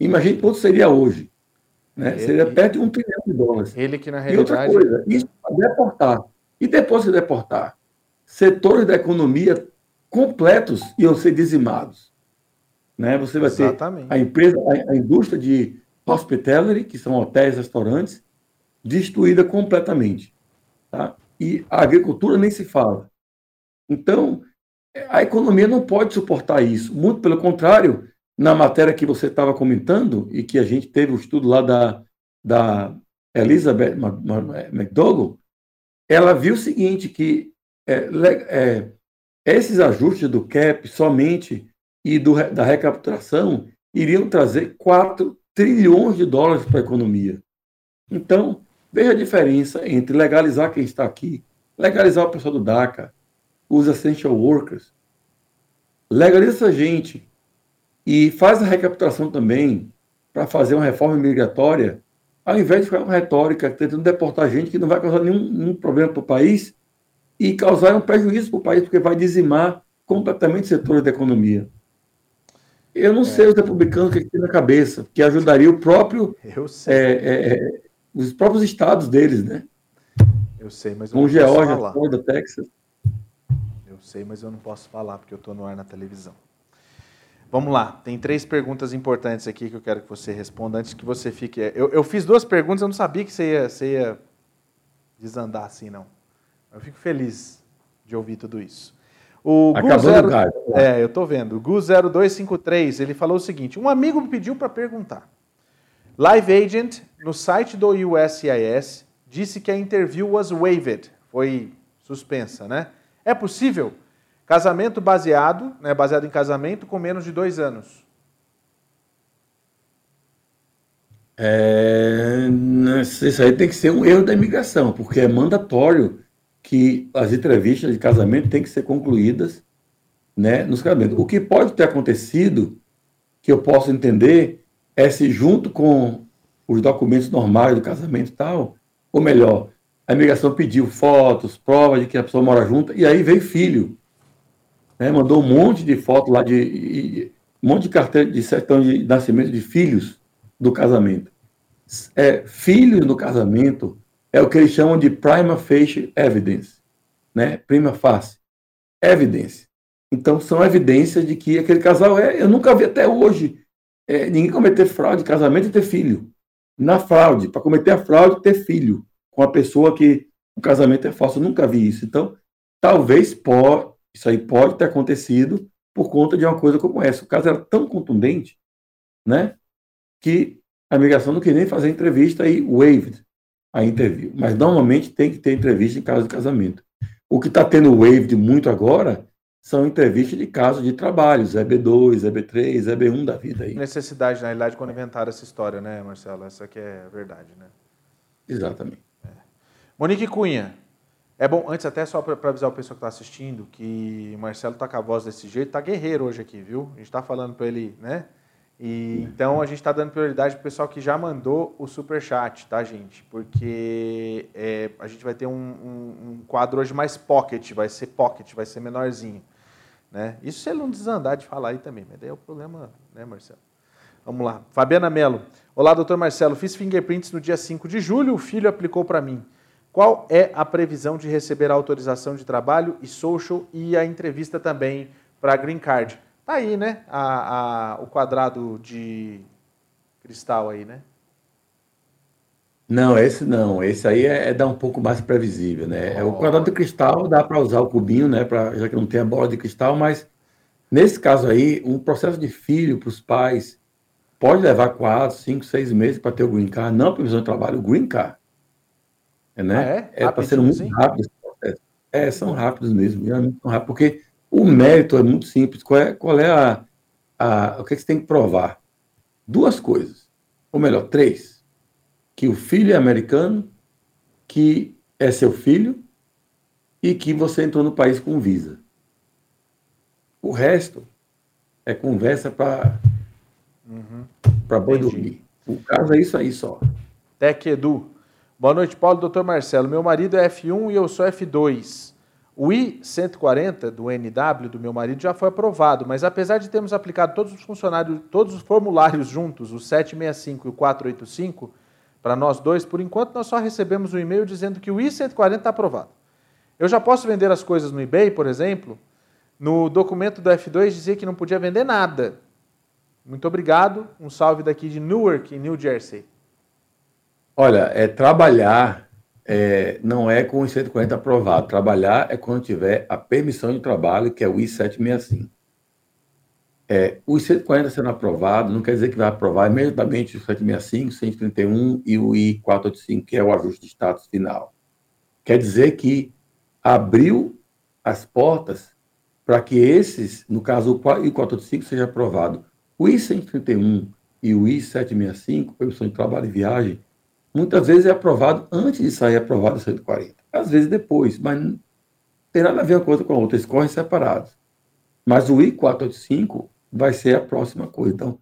S8: Imagine quanto seria hoje. Né? Ele, seria perto de um trilhão de dólares.
S2: Ele que, na realidade...
S8: E outra coisa, isso para deportar. E depois de deportar, setores da economia completos iam ser dizimados. Né? Você vai Exatamente. ter a empresa, a, a indústria de hospitality, que são hotéis, restaurantes, destruída completamente. Tá? E a agricultura nem se fala. Então, a economia não pode suportar isso. Muito pelo contrário, na matéria que você estava comentando, e que a gente teve o estudo lá da, da Elizabeth McDougall, ela viu o seguinte, que é, é, esses ajustes do CAP somente e do, da recapitulação iriam trazer 4 trilhões de dólares para a economia. Então, Veja a diferença entre legalizar quem está aqui, legalizar o pessoal do DACA, os essential workers, legaliza essa gente e faz a recapitulação também para fazer uma reforma migratória, ao invés de ficar com retórica tentando deportar gente que não vai causar nenhum, nenhum problema para o país e causar um prejuízo para o país, porque vai dizimar completamente setores da economia. Eu não é. sei os republicanos o que tem na cabeça, que ajudaria o próprio é, é, é os próprios estados deles, né?
S2: Eu sei, mas eu não
S8: Geórgia,
S2: posso falar.
S8: Florida, Texas.
S2: Eu sei, mas eu não posso falar porque eu estou no ar na televisão. Vamos lá, tem três perguntas importantes aqui que eu quero que você responda antes que você fique. Eu, eu fiz duas perguntas, eu não sabia que você ia, você ia desandar assim, não. Eu fico feliz de ouvir tudo isso. O Gu
S8: Acabando
S2: zero...
S8: o gás.
S2: É, eu estou vendo. O Gu0253, ele falou o seguinte: um amigo me pediu para perguntar. Live Agent, no site do USCIS, disse que a interview was waived, foi suspensa, né? É possível? Casamento baseado, né, baseado em casamento com menos de dois anos.
S8: É, isso aí tem que ser um erro da imigração, porque é mandatório que as entrevistas de casamento têm que ser concluídas né, nos casamentos. O que pode ter acontecido, que eu posso entender, é se junto com os documentos normais do casamento e tal, ou melhor, a imigração pediu fotos, provas de que a pessoa mora junto, e aí veio filho. Né, mandou um monte de fotos lá, de, um monte de carteira de certidão de nascimento de filhos do casamento. É, filhos no casamento é o que eles chamam de prima facie evidence, né? Prima facie, evidência. Então são evidências de que aquele casal é. Eu nunca vi até hoje é, ninguém cometer fraude de casamento e ter filho. Na fraude, para cometer a fraude, ter filho com a pessoa que o casamento é falso. Eu nunca vi isso. Então, talvez pode, isso aí pode ter acontecido por conta de uma coisa como essa. O caso era tão contundente, né? que a imigração não queria nem fazer entrevista e waived a interview. Mas normalmente tem que ter entrevista em caso de casamento. O que está tendo waived muito agora são entrevistas de caso de trabalhos, EB2, EB3, EB1 da vida aí.
S2: Necessidade, na realidade, quando inventaram essa história, né, Marcelo? Essa que é a verdade, né?
S8: Exatamente.
S2: É. Monique Cunha. É bom, antes até só para avisar o pessoal que está assistindo, que o Marcelo tá com a voz desse jeito, tá guerreiro hoje aqui, viu? A gente está falando para ele, né? E, então a gente está dando prioridade para o pessoal que já mandou o super chat, tá, gente? Porque é, a gente vai ter um, um, um, quadro hoje mais pocket, vai ser pocket, vai ser menorzinho, né? Isso se ele não desandar de falar aí também, mas daí é o problema, né, Marcelo? Vamos lá. Fabiana Mello. Olá, doutor Marcelo. Fiz fingerprints no dia 5 de julho, o filho aplicou para mim. Qual é a previsão de receber a autorização de trabalho e social e a entrevista também para a Green Card? Tá aí, né? A, a, o quadrado de cristal aí, né?
S8: Não, esse não. Esse aí é, é dar um pouco mais previsível, né? Oh. É, o quadrado de cristal dá para usar o cubinho, né? Pra, já que não tem a bola de cristal, mas nesse caso aí, um processo de filho para os pais pode levar quatro, cinco, seis meses para ter o green card, não previsão de trabalho, o green card. É, né? Ah, é? É, sendo muito assim? rápido esse processo. É, são rápidos mesmo, realmente são rápidos, porque o mérito é muito simples. Qual é, qual é a, a, o que, é que você tem que provar? Duas coisas, ou melhor, três. Que o filho é americano, que é seu filho e que você entrou no país com visa. O resto é conversa para uhum. boi dormir. O caso é isso aí só.
S2: Tec Edu. Boa noite, Paulo. Doutor Marcelo. Meu marido é F1 e eu sou F2. O I-140 do NW do meu marido já foi aprovado, mas apesar de termos aplicado todos os funcionários, todos os formulários juntos, o 765 e o 485, para nós dois, por enquanto nós só recebemos um e-mail dizendo que o I-140 está aprovado. Eu já posso vender as coisas no eBay, por exemplo? No documento do F2 dizia que não podia vender nada. Muito obrigado. Um salve daqui de Newark, em New Jersey.
S8: Olha, é trabalhar é, não é com o 140 aprovado. Trabalhar é quando tiver a permissão de trabalho, que é o I-765. É, o I-140 sendo aprovado não quer dizer que vai aprovar imediatamente o 765, 131 e o I-485, que é o ajuste de status final. Quer dizer que abriu as portas para que esses, no caso o I-485, seja aprovado. O I-131 e o I-765, permissão de trabalho e viagem, muitas vezes é aprovado antes de sair aprovado o 140. Às vezes depois, mas não tem nada a ver uma coisa com a outra, eles correm separados. Mas o I-485 vai ser a próxima coisa. Então,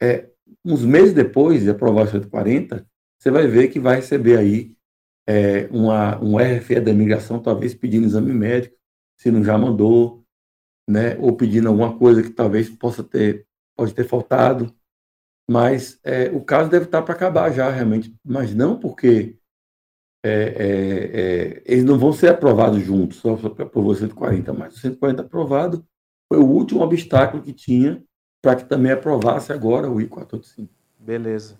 S8: é, uns meses depois de aprovar o 140, você vai ver que vai receber aí é, uma, um RFE da imigração, talvez pedindo exame médico, se não já mandou, né, ou pedindo alguma coisa que talvez possa ter, pode ter faltado, mas é, o caso deve estar para acabar já, realmente. Mas não porque é, é, é, eles não vão ser aprovados juntos, só aprovar 140, mas o 140 aprovado foi o último obstáculo que tinha para que também aprovasse agora o I-485.
S2: Beleza.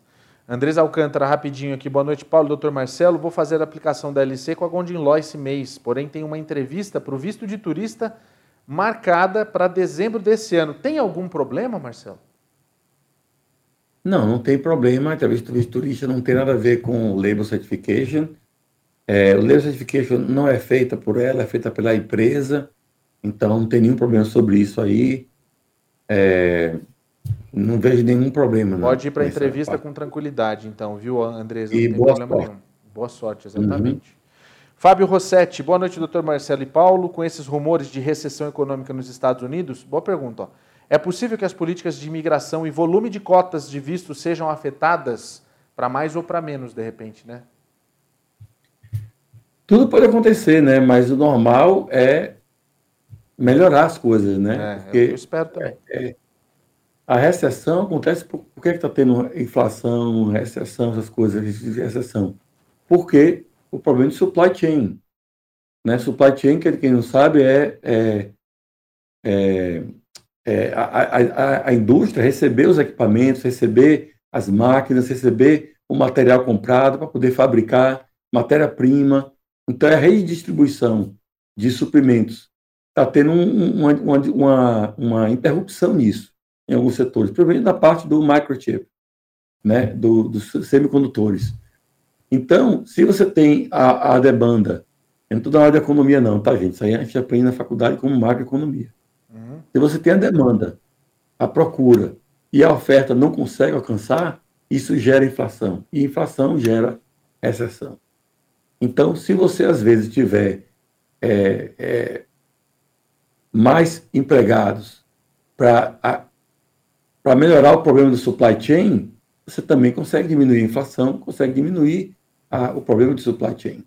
S2: Andrés Alcântara, rapidinho aqui. Boa noite, Paulo. Doutor Marcelo, vou fazer a aplicação da LC com a Gondim Law esse mês, porém tem uma entrevista para o visto de turista marcada para dezembro desse ano. Tem algum problema, Marcelo?
S8: Não, não tem problema. A entrevista do visto turista não tem nada a ver com o Label Certification. É, o Label Certification não é feita por ela, é feita pela empresa, então não tem nenhum problema sobre isso aí. É, não vejo nenhum problema.
S2: Pode ir para a entrevista parte. com tranquilidade, então, viu, Andrés?
S8: Não e boa sorte. Nenhum.
S2: Boa sorte, exatamente. Uhum. Fábio Rossetti, boa noite, doutor Marcelo e Paulo. Com esses rumores de recessão econômica nos Estados Unidos, boa pergunta. Ó. É possível que as políticas de imigração e volume de cotas de visto sejam afetadas para mais ou para menos, de repente, né?
S8: Tudo pode acontecer, né? Mas o normal é melhorar as coisas, né?
S2: É, Porque eu espero também. É, é
S8: a recessão acontece por, por que está tendo inflação, recessão, essas coisas de recessão? Porque o problema de supply chain. Né? Supply chain, que quem não sabe, é, é, é, é a, a, a, indústria receber os equipamentos, receber as máquinas, receber o material comprado para poder fabricar matéria-prima. Então, é a rede de distribuição de suprimentos. Está tendo um, uma, uma, uma interrupção nisso em alguns setores, principalmente da parte do microchip, né, do, dos semicondutores. Então, se você tem a, a demanda, eu não estou da área de economia não, tá, gente? Isso aí a gente aprende na faculdade como macroeconomia. Uhum. Se você tem a demanda, a procura e a oferta não consegue alcançar, isso gera inflação. E inflação gera recessão. Então, se você às vezes tiver é, é, mais empregados para melhorar o problema do supply chain, você também consegue diminuir a inflação, consegue diminuir a, o problema de supply chain.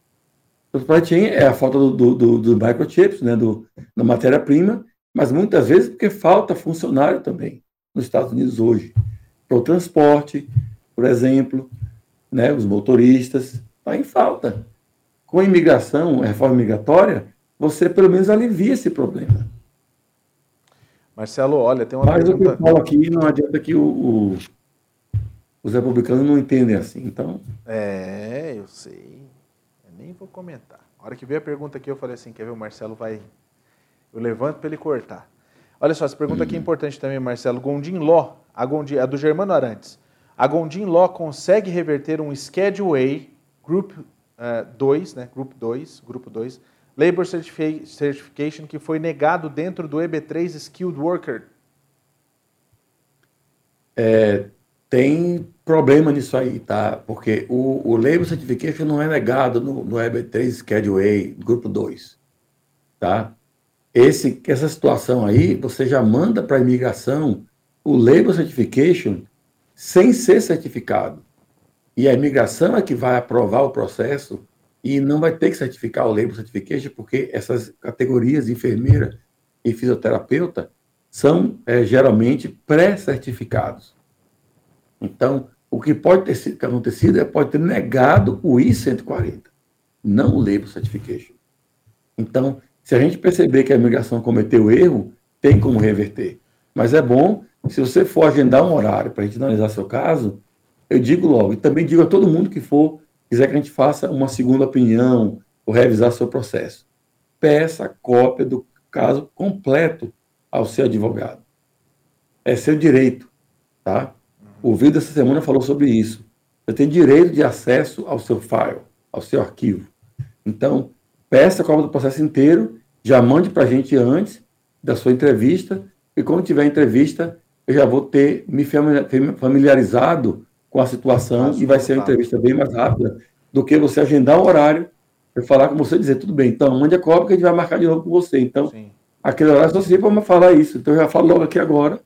S8: O supply chain é a falta do, do, do, do microchips, né, do, da matéria-prima, mas muitas vezes porque falta funcionário também nos Estados Unidos hoje. Para o transporte, por exemplo, né, os motoristas, está em falta. Com a imigração, a reforma migratória, você pelo menos alivia esse problema.
S2: Marcelo, olha, tem uma
S8: Mas pergunta... o que eu falo aqui não adianta que o, o, os republicanos não entendem assim, então...
S2: É, eu sei. Eu nem vou comentar. A hora que veio a pergunta aqui, eu falei assim, quer ver, o Marcelo vai... Eu levanto para ele cortar. Olha só, essa pergunta aqui é importante também, Marcelo. Gondim Ló, a, Gondim, a do Germano Arantes. A Gondim Ló consegue reverter um Schedule A, Group 2, uh, né, Group 2, Grupo 2, Labor Certification que foi negado dentro do EB3 Skilled Worker?
S8: É, tem problema nisso aí, tá? Porque o, o Labor Certification não é negado no, no EB3 Schedule A, grupo 2, tá? Esse, essa situação aí, você já manda para a imigração o Labor Certification sem ser certificado. E a imigração é que vai aprovar o processo e não vai ter que certificar o Label Certification, porque essas categorias, enfermeira e fisioterapeuta, são é, geralmente pré-certificados. Então, o que pode ter sido, acontecido é pode ter negado o I-140, não o Label Certification. Então, se a gente perceber que a imigração cometeu erro, tem como reverter. Mas é bom, se você for agendar um horário para a gente analisar seu caso, eu digo logo, e também digo a todo mundo que for quiser que a gente faça uma segunda opinião ou revisar seu processo, peça cópia do caso completo ao seu advogado. É seu direito, tá? O vídeo dessa semana falou sobre isso. Você tem direito de acesso ao seu file, ao seu arquivo. Então, peça a cópia do processo inteiro, já mande para a gente antes da sua entrevista, e quando tiver entrevista, eu já vou ter me familiarizado com a situação e vai ser uma entrevista bem mais rápida do que você agendar um horário e falar com você e dizer, tudo bem, então mande a cópia que a gente vai marcar de novo com você. Então, Sim. aquele horário só serve para falar isso. Então, eu já falo logo aqui agora,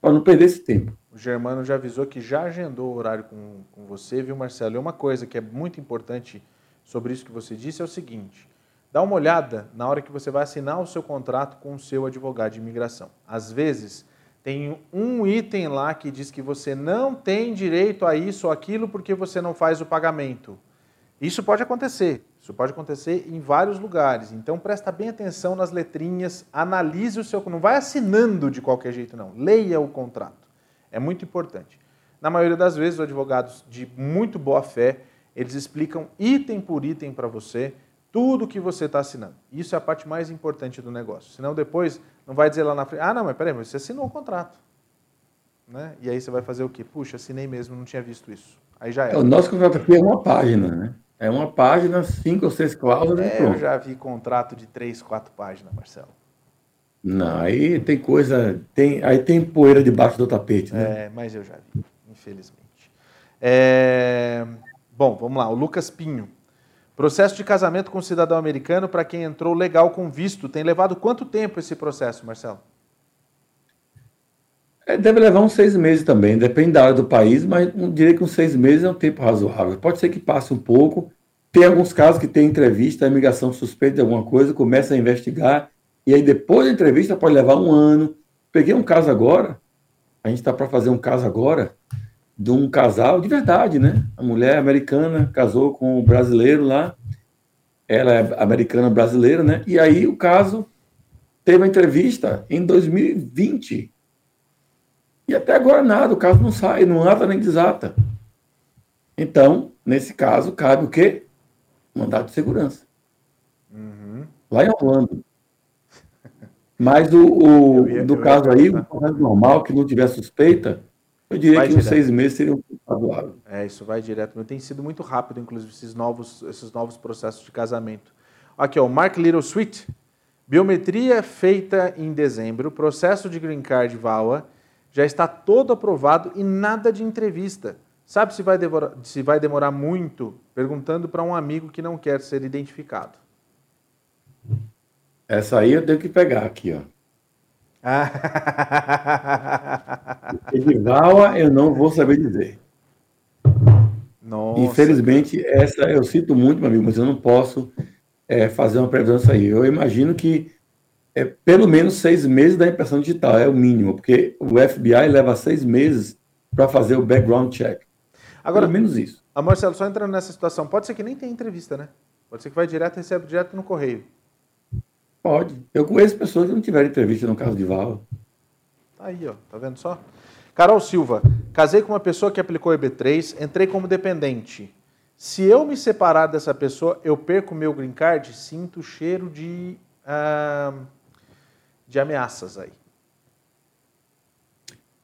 S8: para não perder esse tempo.
S2: O Germano já avisou que já agendou o horário com, com você, viu, Marcelo? E uma coisa que é muito importante sobre isso que você disse é o seguinte: dá uma olhada na hora que você vai assinar o seu contrato com o seu advogado de imigração. Às vezes, tem um item lá que diz que você não tem direito a isso ou aquilo porque você não faz o pagamento. Isso pode acontecer. Isso pode acontecer em vários lugares. Então presta bem atenção nas letrinhas, analise o seu, não vai assinando de qualquer jeito não. Leia o contrato. É muito importante. Na maioria das vezes, os advogados de muito boa fé, eles explicam item por item para você tudo que você está assinando. Isso é a parte mais importante do negócio. Senão depois não vai dizer lá na frente, ah, não, mas peraí, você assinou o contrato. Né? E aí você vai fazer o quê? Puxa, assinei mesmo, não tinha visto isso. Aí já é.
S8: O nosso contrato aqui é uma página, né? É uma página, cinco ou seis cláusulas.
S2: É, eu já vi contrato de três, quatro páginas, Marcelo.
S8: Não, aí tem coisa, tem, aí tem poeira debaixo do tapete,
S2: né? É, mas eu já vi, infelizmente. É... Bom, vamos lá, o Lucas Pinho. Processo de casamento com cidadão americano para quem entrou legal com visto. Tem levado quanto tempo esse processo, Marcelo?
S8: É, deve levar uns seis meses também, depende da área do país, mas não diria que uns seis meses é um tempo razoável. Pode ser que passe um pouco. Tem alguns casos que tem entrevista, a imigração suspeita de alguma coisa, começa a investigar, e aí depois da entrevista pode levar um ano. Peguei um caso agora, a gente está para fazer um caso agora, de um casal de verdade, né? A mulher americana casou com um brasileiro lá, ela é americana brasileira, né? E aí o caso teve a entrevista em 2020. E até agora nada, o caso não sai, não ata nem desata. Então, nesse caso, cabe o quê? Mandado de segurança. Uhum. Lá em Orlando. Mas o, o ia, do caso aí, o normal, que não tiver suspeita, eu diria vai que direto. uns seis meses seriam razoáveis.
S2: É, isso vai direto. Tem sido muito rápido, inclusive, esses novos, esses novos processos de casamento. Aqui, ó, o Mark Little Sweet. Biometria feita em dezembro, processo de green card VAWA, já está todo aprovado e nada de entrevista. Sabe se vai demorar, se vai demorar muito? Perguntando para um amigo que não quer ser identificado.
S8: Essa aí eu tenho que pegar aqui, ó. Edivala, eu não vou saber dizer. Nossa. Infelizmente, essa eu sinto muito, meu amigo, mas eu não posso é, fazer uma previsão disso aí. Eu imagino que é pelo menos seis meses da impressão digital, é o mínimo, porque o FBI leva seis meses para fazer o background check.
S2: Agora, pelo menos isso. A Marcelo, só entrando nessa situação, pode ser que nem tenha entrevista, né? Pode ser que vai direto e recebe direto no correio.
S8: Pode. Eu conheço pessoas que não tiveram entrevista no caso de Val.
S2: Tá aí, ó. Tá vendo só? Carol Silva. Casei com uma pessoa que aplicou EB3, entrei como dependente. Se eu me separar dessa pessoa, eu perco meu green card? Sinto cheiro de, uh, de ameaças aí.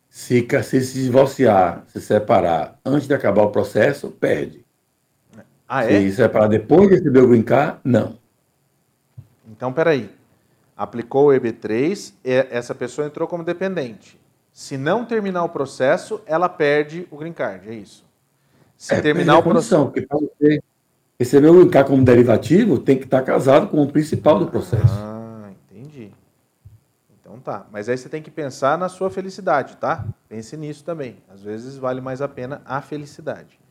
S8: Se, se se divorciar, se separar antes de acabar o processo, perde. Ah, é? Se separar depois de receber o green card, não.
S2: Então, peraí. Aplicou o EB3, essa pessoa entrou como dependente. Se não terminar o processo, ela perde o green card, é isso.
S8: Se é, terminar o processo. Porque para você receber o green card como derivativo, tem que estar casado com o principal do processo.
S2: Ah, entendi. Então tá. Mas aí você tem que pensar na sua felicidade, tá? Pense nisso também. Às vezes vale mais a pena a felicidade.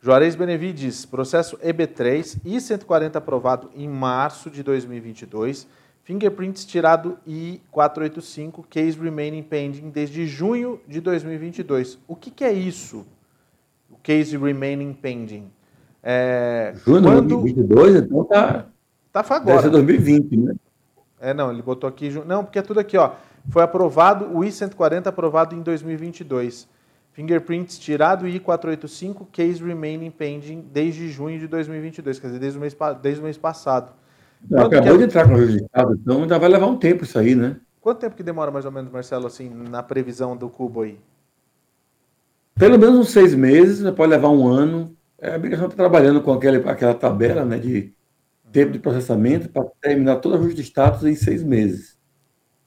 S2: Juarez Benevides, processo EB3, I-140 aprovado em março de 2022, fingerprints tirado I-485, case remaining pending desde junho de 2022. O que, que é isso? O case remaining pending?
S8: É, junho de quando... 2022, então tá...
S2: Tá agora. Deve ser
S8: 2020, né?
S2: É, não, ele botou aqui... Não, porque é tudo aqui, ó. Foi aprovado, o I-140 aprovado em 2022. Fingerprints tirado I-485, case remaining pending desde junho de 2022, quer dizer, desde o mês, desde o mês passado.
S8: Não, acabou é... de entrar com o registrado, então ainda vai levar um tempo isso aí, né?
S2: Quanto tempo que demora mais ou menos, Marcelo, assim, na previsão do cubo aí?
S8: Pelo menos uns seis meses, pode levar um ano. É, a migração está trabalhando com aquela, aquela tabela né, de tempo de processamento para terminar todo o ajuste de status em seis meses.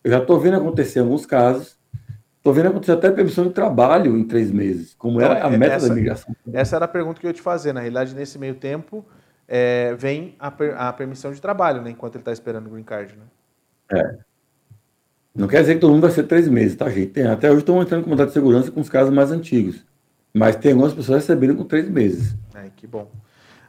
S8: Eu já estou vendo acontecer alguns casos Estou vendo acontecer até permissão de trabalho em três meses, como era a meta essa, da imigração.
S2: Essa era a pergunta que eu ia te fazer. Na realidade, nesse meio tempo, é, vem a, per, a, permissão de trabalho, né, enquanto ele está esperando o green card. Né?
S8: É. Não quer dizer que todo mundo vai ser três meses, tá, gente? Tem, até hoje estão entrando com mandado de segurança com os casos mais antigos. Mas tem algumas pessoas recebendo com três meses.
S2: É, que bom.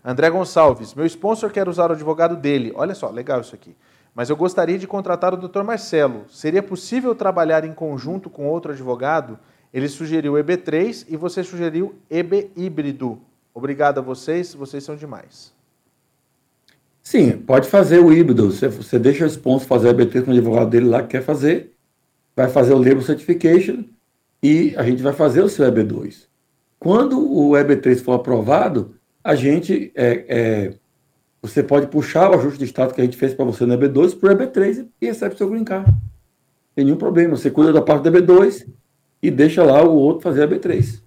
S2: André Gonçalves, meu sponsor quer usar o advogado dele. Olha só, legal isso aqui. Mas eu gostaria de contratar o Dr. Marcelo. Seria possível trabalhar em conjunto com outro advogado? Ele sugeriu EB3 e você sugeriu EB híbrido. Obrigado a vocês, vocês são demais.
S8: Sim, pode fazer o híbrido. Você, você deixa o sponsor fazer a EB3 com o advogado dele lá que quer fazer, vai fazer o label certification e a gente vai fazer o seu EB2. Quando o EB3 for aprovado, a gente é, é, você pode puxar o ajuste de status que a gente fez para você no EB2 para o EB3 e recebe seu green card. Tem nenhum problema. Você cuida da parte do EB2 e deixa lá o outro fazer a B3.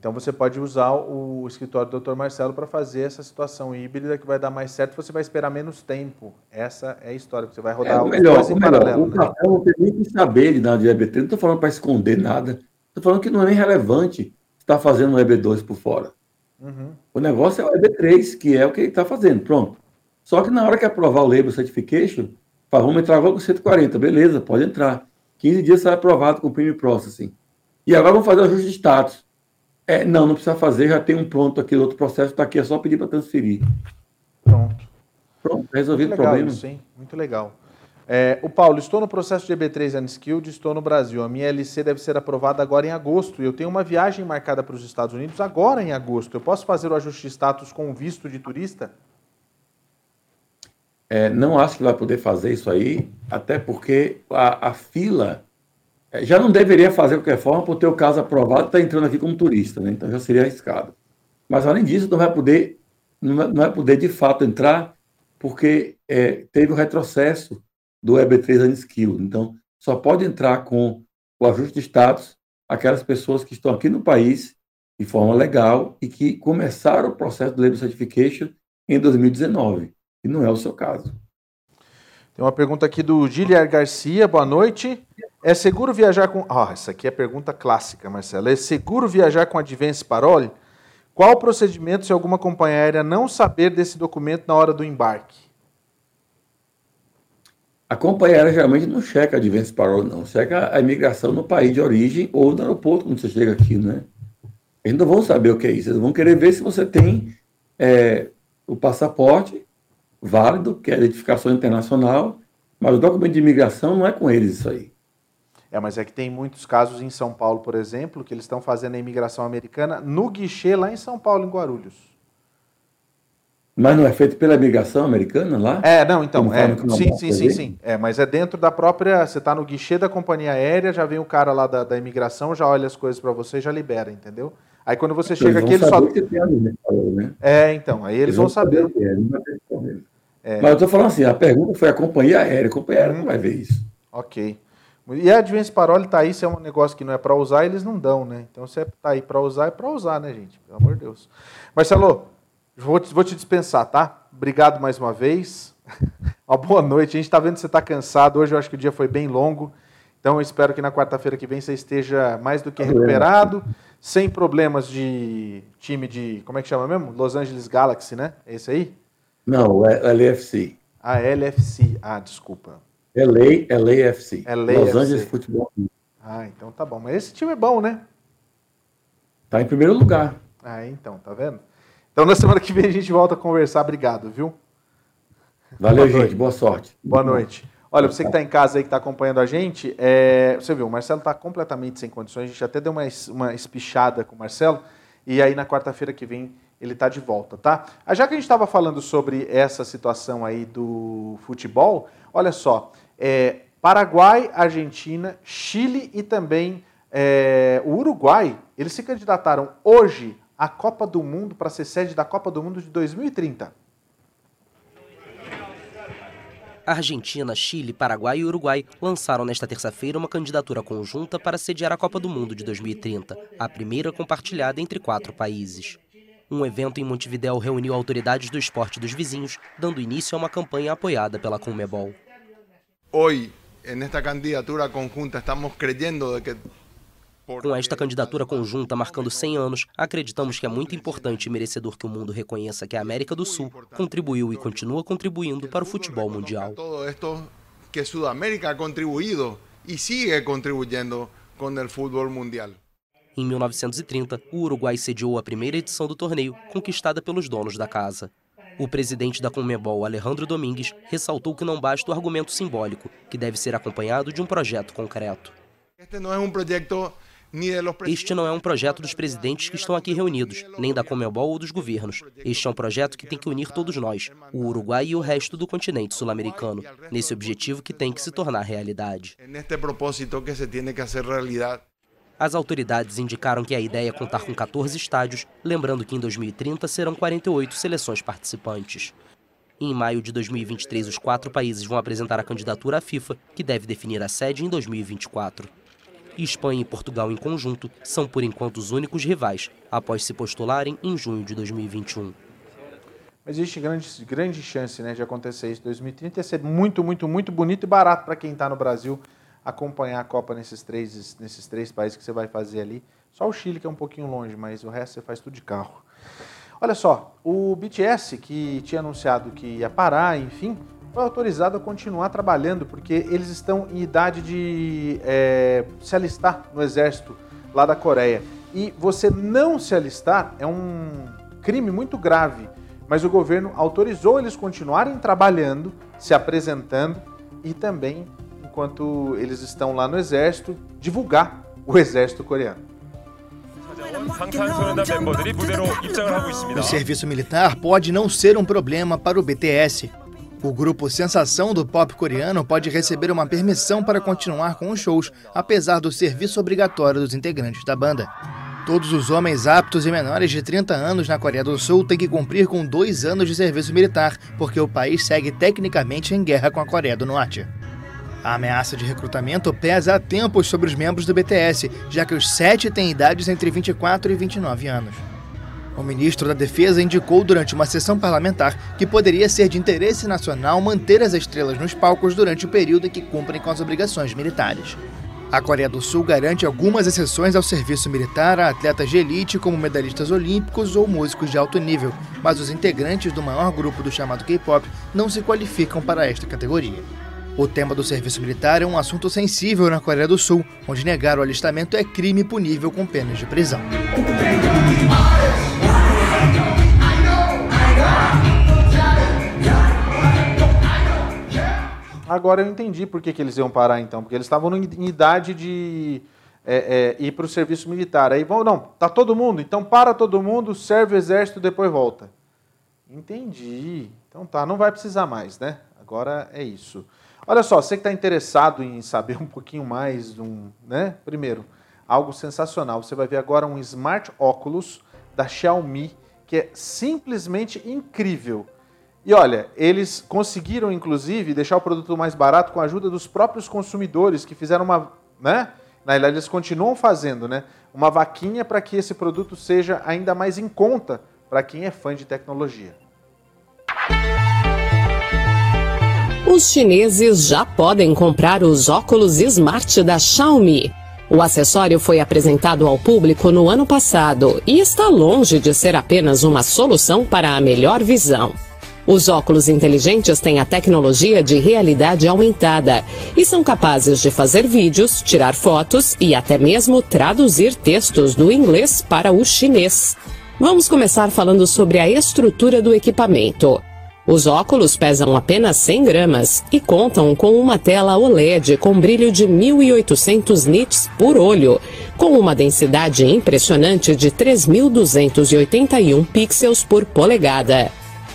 S2: Então você pode usar o escritório do Dr. Marcelo para fazer essa situação híbrida que vai dar mais certo, você vai esperar menos tempo. Essa é a história, que você vai rodar
S8: é, o melhor, o melhor. Paralelo, o né? papel não tem nem que saber de dar de EB3, não estou falando para esconder nada, estou falando que não é nem relevante estar fazendo um EB2 por fora. Uhum. O negócio é o EB3, que é o que ele está fazendo, pronto. Só que na hora que aprovar o Label Certification, fala, vamos entrar agora com 140, beleza, pode entrar. 15 dias sai aprovado com o Prime Processing. E agora vamos fazer o ajuste de status. É, não, não precisa fazer, já tem um pronto aqui, outro processo está aqui, é só pedir para transferir.
S2: Pronto.
S8: Pronto, resolvido
S2: o
S8: problema.
S2: Hein? Muito legal. É, o Paulo, estou no processo de EB3 Unskilled, estou no Brasil. A minha LC deve ser aprovada agora em agosto. Eu tenho uma viagem marcada para os Estados Unidos agora em agosto. Eu posso fazer o ajuste de status com visto de turista?
S8: É, não acho que vai poder fazer isso aí, até porque a, a fila é, já não deveria fazer de qualquer forma, por ter o caso aprovado, está entrando aqui como turista, né? então já seria arriscado. Mas além disso, não vai poder, não vai poder de fato entrar, porque é, teve o retrocesso do EB3 Unskill. Então, só pode entrar com o ajuste de status aquelas pessoas que estão aqui no país de forma legal e que começaram o processo do Label Certification em 2019 e não é o seu caso.
S2: Tem uma pergunta aqui do Giliar Garcia, boa noite. É seguro viajar com. Ah, oh, essa aqui é pergunta clássica, Marcelo. É seguro viajar com Advance Parole? Qual o procedimento se alguma companhia aérea não saber desse documento na hora do embarque?
S8: A companhia aérea geralmente não checa Advance Parole, não. Checa a imigração no país de origem ou no aeroporto quando você chega aqui, né? Eles não vão saber o que é isso. Eles vão querer ver se você tem é, o passaporte válido, que é a identificação internacional, mas o documento de imigração não é com eles isso aí.
S2: É, mas é que tem muitos casos em São Paulo, por exemplo, que eles estão fazendo a imigração americana no guichê lá em São Paulo, em Guarulhos.
S8: Mas não é feito pela imigração americana lá?
S2: É, não, então. É, sim, sim, sim, sim. É, mas é dentro da própria. Você está no guichê da companhia aérea, já vem o cara lá da, da imigração, já olha as coisas para você já libera, entendeu? Aí quando você então, chega aqui, eles só. Né? É, então. Aí eles, eles vão, vão saber. saber.
S8: É. Mas eu estou falando assim, a pergunta foi a companhia aérea, a companhia aérea não vai ver isso.
S2: Ok. E a Advance Parole está aí, se é um negócio que não é para usar, eles não dão, né? Então se está aí para usar, é para usar, né, gente? Pelo amor de Deus. Marcelo, vou te, vou te dispensar, tá? Obrigado mais uma vez. uma boa noite. A gente está vendo que você está cansado. Hoje eu acho que o dia foi bem longo. Então eu espero que na quarta-feira que vem você esteja mais do que recuperado, sem problemas de time de. Como é que chama mesmo? Los Angeles Galaxy, né? É esse aí?
S8: Não, é LFC.
S2: Ah, LFC. Ah, desculpa.
S8: LA, LAFC. LAFC. Los Angeles Futebol
S2: Ah, então tá bom. Mas esse time é bom, né?
S8: Tá em primeiro lugar.
S2: Ah, então, tá vendo? Então na semana que vem a gente volta a conversar. Obrigado, viu?
S8: Valeu, boa gente. Boa sorte.
S2: Boa noite. Olha, você que está em casa aí, que está acompanhando a gente, é... você viu, o Marcelo está completamente sem condições. A gente até deu uma, uma espichada com o Marcelo. E aí, na quarta-feira que vem, ele está de volta, tá? Já que a gente estava falando sobre essa situação aí do futebol, olha só, é, Paraguai, Argentina, Chile e também é, o Uruguai, eles se candidataram hoje à Copa do Mundo para ser sede da Copa do Mundo de 2030.
S9: Argentina, Chile, Paraguai e Uruguai lançaram nesta terça-feira uma candidatura conjunta para sediar a Copa do Mundo de 2030, a primeira compartilhada entre quatro países. Um evento em Montevideo reuniu autoridades do esporte dos vizinhos, dando início a uma campanha apoiada pela Conmebol.
S10: Hoje, nesta candidatura conjunta, estamos creyendo de que
S9: com esta candidatura conjunta marcando 100 anos, acreditamos que é muito importante e merecedor que o mundo reconheça que a América do Sul contribuiu e continua contribuindo para o futebol mundial.
S10: Que Sudamérica ha sigue contribuyendo mundial.
S9: Em 1930, o Uruguai sediou a primeira edição do torneio, conquistada pelos donos da casa. O presidente da Conmebol, Alejandro Domingues, ressaltou que não basta o argumento simbólico, que deve ser acompanhado de um projeto concreto.
S10: Este não é um projeto
S9: este não é um projeto dos presidentes que estão aqui reunidos, nem da Comebol ou dos governos. Este é um projeto que tem que unir todos nós, o Uruguai e o resto do continente sul-americano, nesse objetivo que tem que se tornar realidade.
S10: Neste propósito que se tem que fazer realidade.
S9: As autoridades indicaram que a ideia é contar com 14 estádios, lembrando que em 2030 serão 48 seleções participantes. Em maio de 2023, os quatro países vão apresentar a candidatura à FIFA, que deve definir a sede em 2024 e Espanha e Portugal em conjunto são por enquanto os únicos rivais, após se postularem em junho de 2021.
S2: Mas existe grande, grande chance né, de acontecer isso em 2030 e ser muito, muito, muito bonito e barato para quem está no Brasil acompanhar a Copa nesses três, nesses três países que você vai fazer ali. Só o Chile que é um pouquinho longe, mas o resto você faz tudo de carro. Olha só, o BTS, que tinha anunciado que ia parar, enfim, foi autorizado a continuar trabalhando, porque eles estão em idade de é, se alistar no exército lá da Coreia. E você não se alistar é um crime muito grave, mas o governo autorizou eles continuarem trabalhando, se apresentando e também, enquanto eles estão lá no exército, divulgar o exército coreano.
S3: O serviço militar pode não ser um problema para o BTS. O grupo Sensação do pop coreano pode receber uma permissão para continuar com os shows, apesar do serviço obrigatório dos integrantes da banda. Todos os homens aptos e menores de 30 anos na Coreia do Sul têm que cumprir com dois anos de serviço militar, porque o país segue tecnicamente em guerra com a Coreia do Norte. A ameaça de recrutamento pesa há tempos sobre os membros do BTS, já que os sete têm idades entre 24 e 29 anos. O ministro da Defesa indicou durante uma sessão parlamentar que poderia ser de interesse nacional manter as estrelas nos palcos durante o período em que cumprem com as obrigações militares. A Coreia do Sul garante algumas exceções ao serviço militar a atletas de elite, como medalhistas olímpicos ou músicos de alto nível, mas os integrantes do maior grupo do chamado K-pop não se qualificam para esta categoria. O tema do serviço militar é um assunto sensível na Coreia do Sul, onde negar o alistamento é crime punível com penas de prisão.
S2: Agora eu entendi por que, que eles iam parar então, porque eles estavam em idade de é, é, ir para o serviço militar. Aí vão, não, tá todo mundo, então para todo mundo, serve o exército, depois volta. Entendi. Então tá, não vai precisar mais, né? Agora é isso. Olha só, você que está interessado em saber um pouquinho mais, um, né? Primeiro, algo sensacional. Você vai ver agora um Smart Oculus da Xiaomi, que é simplesmente incrível. E olha, eles conseguiram inclusive deixar o produto mais barato com a ajuda dos próprios consumidores que fizeram uma, né? Na verdade, eles continuam fazendo, né? Uma vaquinha para que esse produto seja ainda mais em conta para quem é fã de tecnologia.
S11: Os chineses já podem comprar os óculos Smart da Xiaomi. O acessório foi apresentado ao público no ano passado e está longe de ser apenas uma solução para a melhor visão. Os óculos inteligentes têm a tecnologia de realidade aumentada e são capazes de fazer vídeos, tirar fotos e até mesmo traduzir textos do inglês para o chinês. Vamos começar falando sobre a estrutura do equipamento. Os óculos pesam apenas 100 gramas e contam com uma tela OLED com brilho de 1800 nits por olho, com uma densidade impressionante de 3.281 pixels por polegada.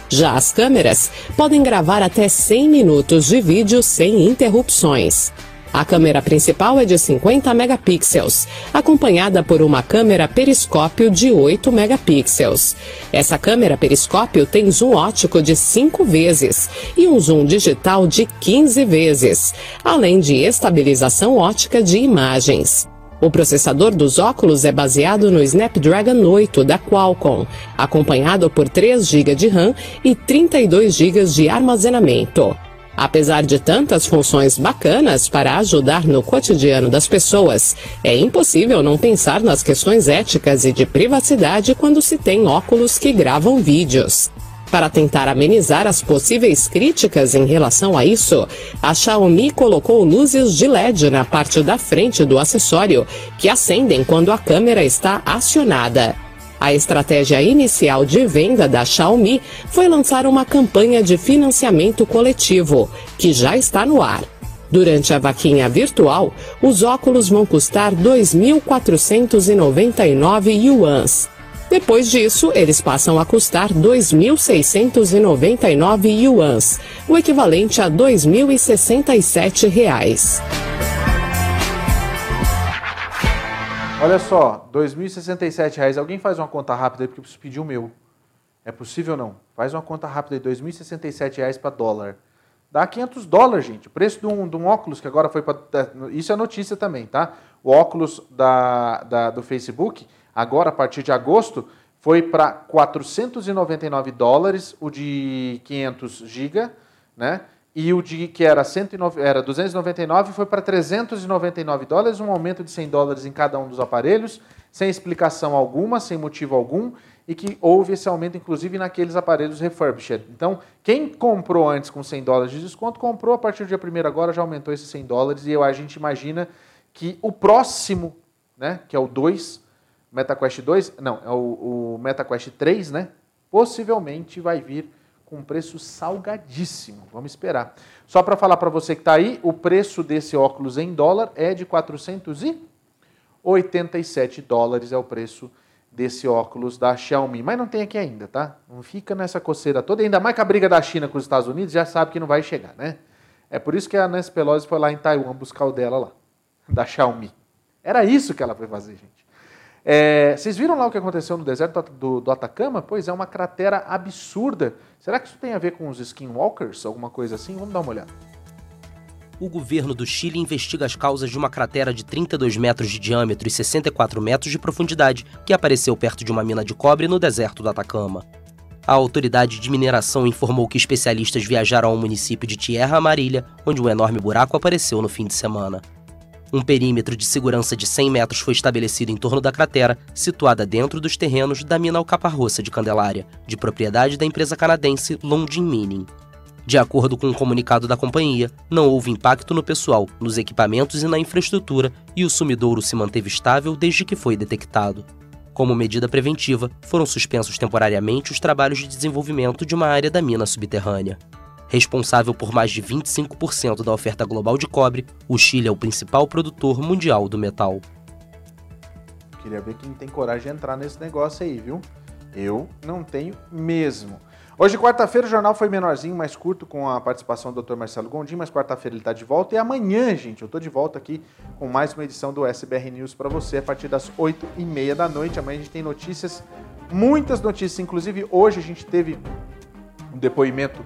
S11: Já as câmeras podem gravar até 100 minutos de vídeo sem interrupções. A câmera principal é de 50 megapixels, acompanhada por uma câmera periscópio de 8 megapixels. Essa câmera periscópio tem zoom ótico de 5 vezes e um zoom digital de 15 vezes, além de estabilização ótica de imagens. O processador dos óculos é baseado no Snapdragon 8 da Qualcomm, acompanhado por 3 GB de RAM e 32 GB de armazenamento. Apesar de tantas funções bacanas para ajudar no cotidiano das pessoas, é impossível não pensar nas questões éticas e de privacidade quando se tem óculos que gravam vídeos. Para tentar amenizar as possíveis críticas em relação a isso, a Xiaomi colocou luzes de LED na parte da frente do acessório, que acendem quando a câmera está acionada. A estratégia inicial de venda da Xiaomi foi lançar uma campanha de financiamento coletivo, que já está no ar. Durante a vaquinha virtual, os óculos vão custar 2.499 yuans. Depois disso, eles passam a custar 2.699 yuans, o equivalente a 2.067 reais.
S2: Olha só, R$ 2.067. Alguém faz uma conta rápida porque eu preciso pedir o meu. É possível ou não? Faz uma conta rápida aí, R$ 2.067 para dólar. Dá 500 dólares, gente. O preço de um, de um óculos que agora foi para... Isso é notícia também, tá? O óculos da, da, do Facebook, agora a partir de agosto, foi para 499 dólares, o de 500 GB, né? E o de que era, 109, era 299 foi para 399 dólares, um aumento de 100 dólares em cada um dos aparelhos, sem explicação alguma, sem motivo algum, e que houve esse aumento, inclusive, naqueles aparelhos refurbished. Então, quem comprou antes com 100 dólares de desconto, comprou a partir do dia 1 agora, já aumentou esses 100 dólares, e eu, a gente imagina que o próximo, né, que é o 2, MetaQuest 2, não, é o, o MetaQuest 3, né, possivelmente vai vir com preço salgadíssimo. Vamos esperar. Só para falar para você que está aí, o preço desse óculos em dólar é de 487 dólares, é o preço desse óculos da Xiaomi. Mas não tem aqui ainda, tá? Não fica nessa coceira toda. Ainda mais que a briga da China com os Estados Unidos, já sabe que não vai chegar, né? É por isso que a Nancy Pelosi foi lá em Taiwan buscar o dela lá, da Xiaomi. Era isso que ela foi fazer, gente. É, vocês viram lá o que aconteceu no deserto do, do, Atacama? Pois é, uma cratera absurda. Será que isso tem a ver com os skinwalkers? Alguma coisa assim? Vamos dar uma olhada.
S9: O governo do Chile investiga as causas de uma cratera de 32 metros de diâmetro e 64 metros de profundidade que apareceu perto de uma mina de cobre no deserto do Atacama. A autoridade de mineração informou que especialistas viajaram ao município de Tierra Amarilha, onde um enorme buraco apareceu no fim de semana. Um perímetro de segurança de 100 metros foi estabelecido em torno da cratera, situada dentro dos terrenos da mina Alcaparroça de Candelária, de propriedade da empresa canadense Longin Mining. De acordo com um comunicado da companhia, não houve impacto no pessoal, nos equipamentos e na infraestrutura, e o sumidouro se manteve estável desde que foi detectado. Como medida preventiva, foram suspensos temporariamente os trabalhos de desenvolvimento de uma área da mina subterrânea. Responsável por mais de 25% da oferta global de cobre, o Chile é o principal produtor mundial do metal.
S2: Queria ver quem tem coragem de entrar nesse negócio aí, viu? Eu não tenho mesmo. Hoje, quarta-feira, o jornal foi menorzinho, mais curto, com a participação do Dr. Marcelo Gondim, mas quarta-feira ele está de volta. E amanhã, gente, eu estou de volta aqui com mais uma edição do SBR News para você, a partir das 8h30 da noite. Amanhã a gente tem notícias, muitas notícias. Inclusive, hoje a gente teve um depoimento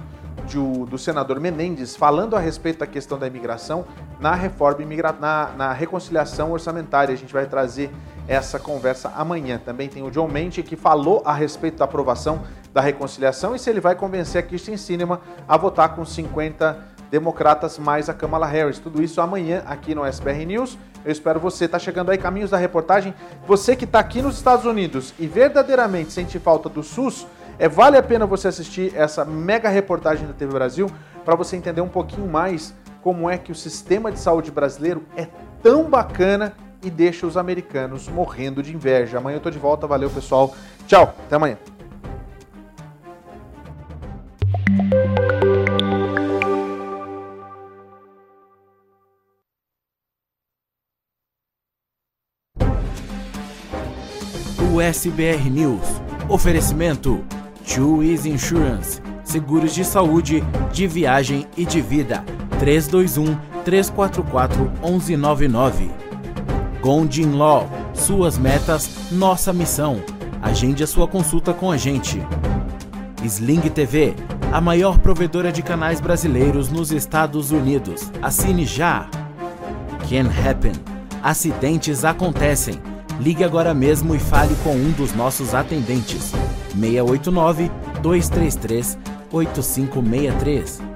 S2: do, do senador Menendez falando a respeito da questão da imigração na reforma imigra na, na reconciliação orçamentária. A gente vai trazer essa conversa amanhã. Também tem o John Mente que falou a respeito da aprovação da reconciliação e se ele vai convencer a Kirsten Sinema a votar com 50 democratas mais a Kamala Harris. Tudo isso amanhã aqui no SBR News. Eu espero você. Tá chegando aí caminhos da reportagem. Você que está aqui nos Estados Unidos e verdadeiramente sente falta do SUS, é, vale a pena você assistir essa mega reportagem da TV Brasil para você entender um pouquinho mais como é que o sistema de saúde brasileiro é tão bacana e deixa os americanos morrendo de inveja. Amanhã eu tô de volta, valeu pessoal. Tchau, até amanhã.
S1: O SBR News. Oferecimento Two Easy Insurance, seguros de saúde, de viagem e de vida. 321 344 1199. Gondin Law, suas metas, nossa missão. Agende a sua consulta com a gente. Sling TV, a maior provedora de canais brasileiros nos Estados Unidos. Assine já. Can Happen. Acidentes acontecem. Ligue agora mesmo e fale com um dos nossos atendentes. 689 233 8563.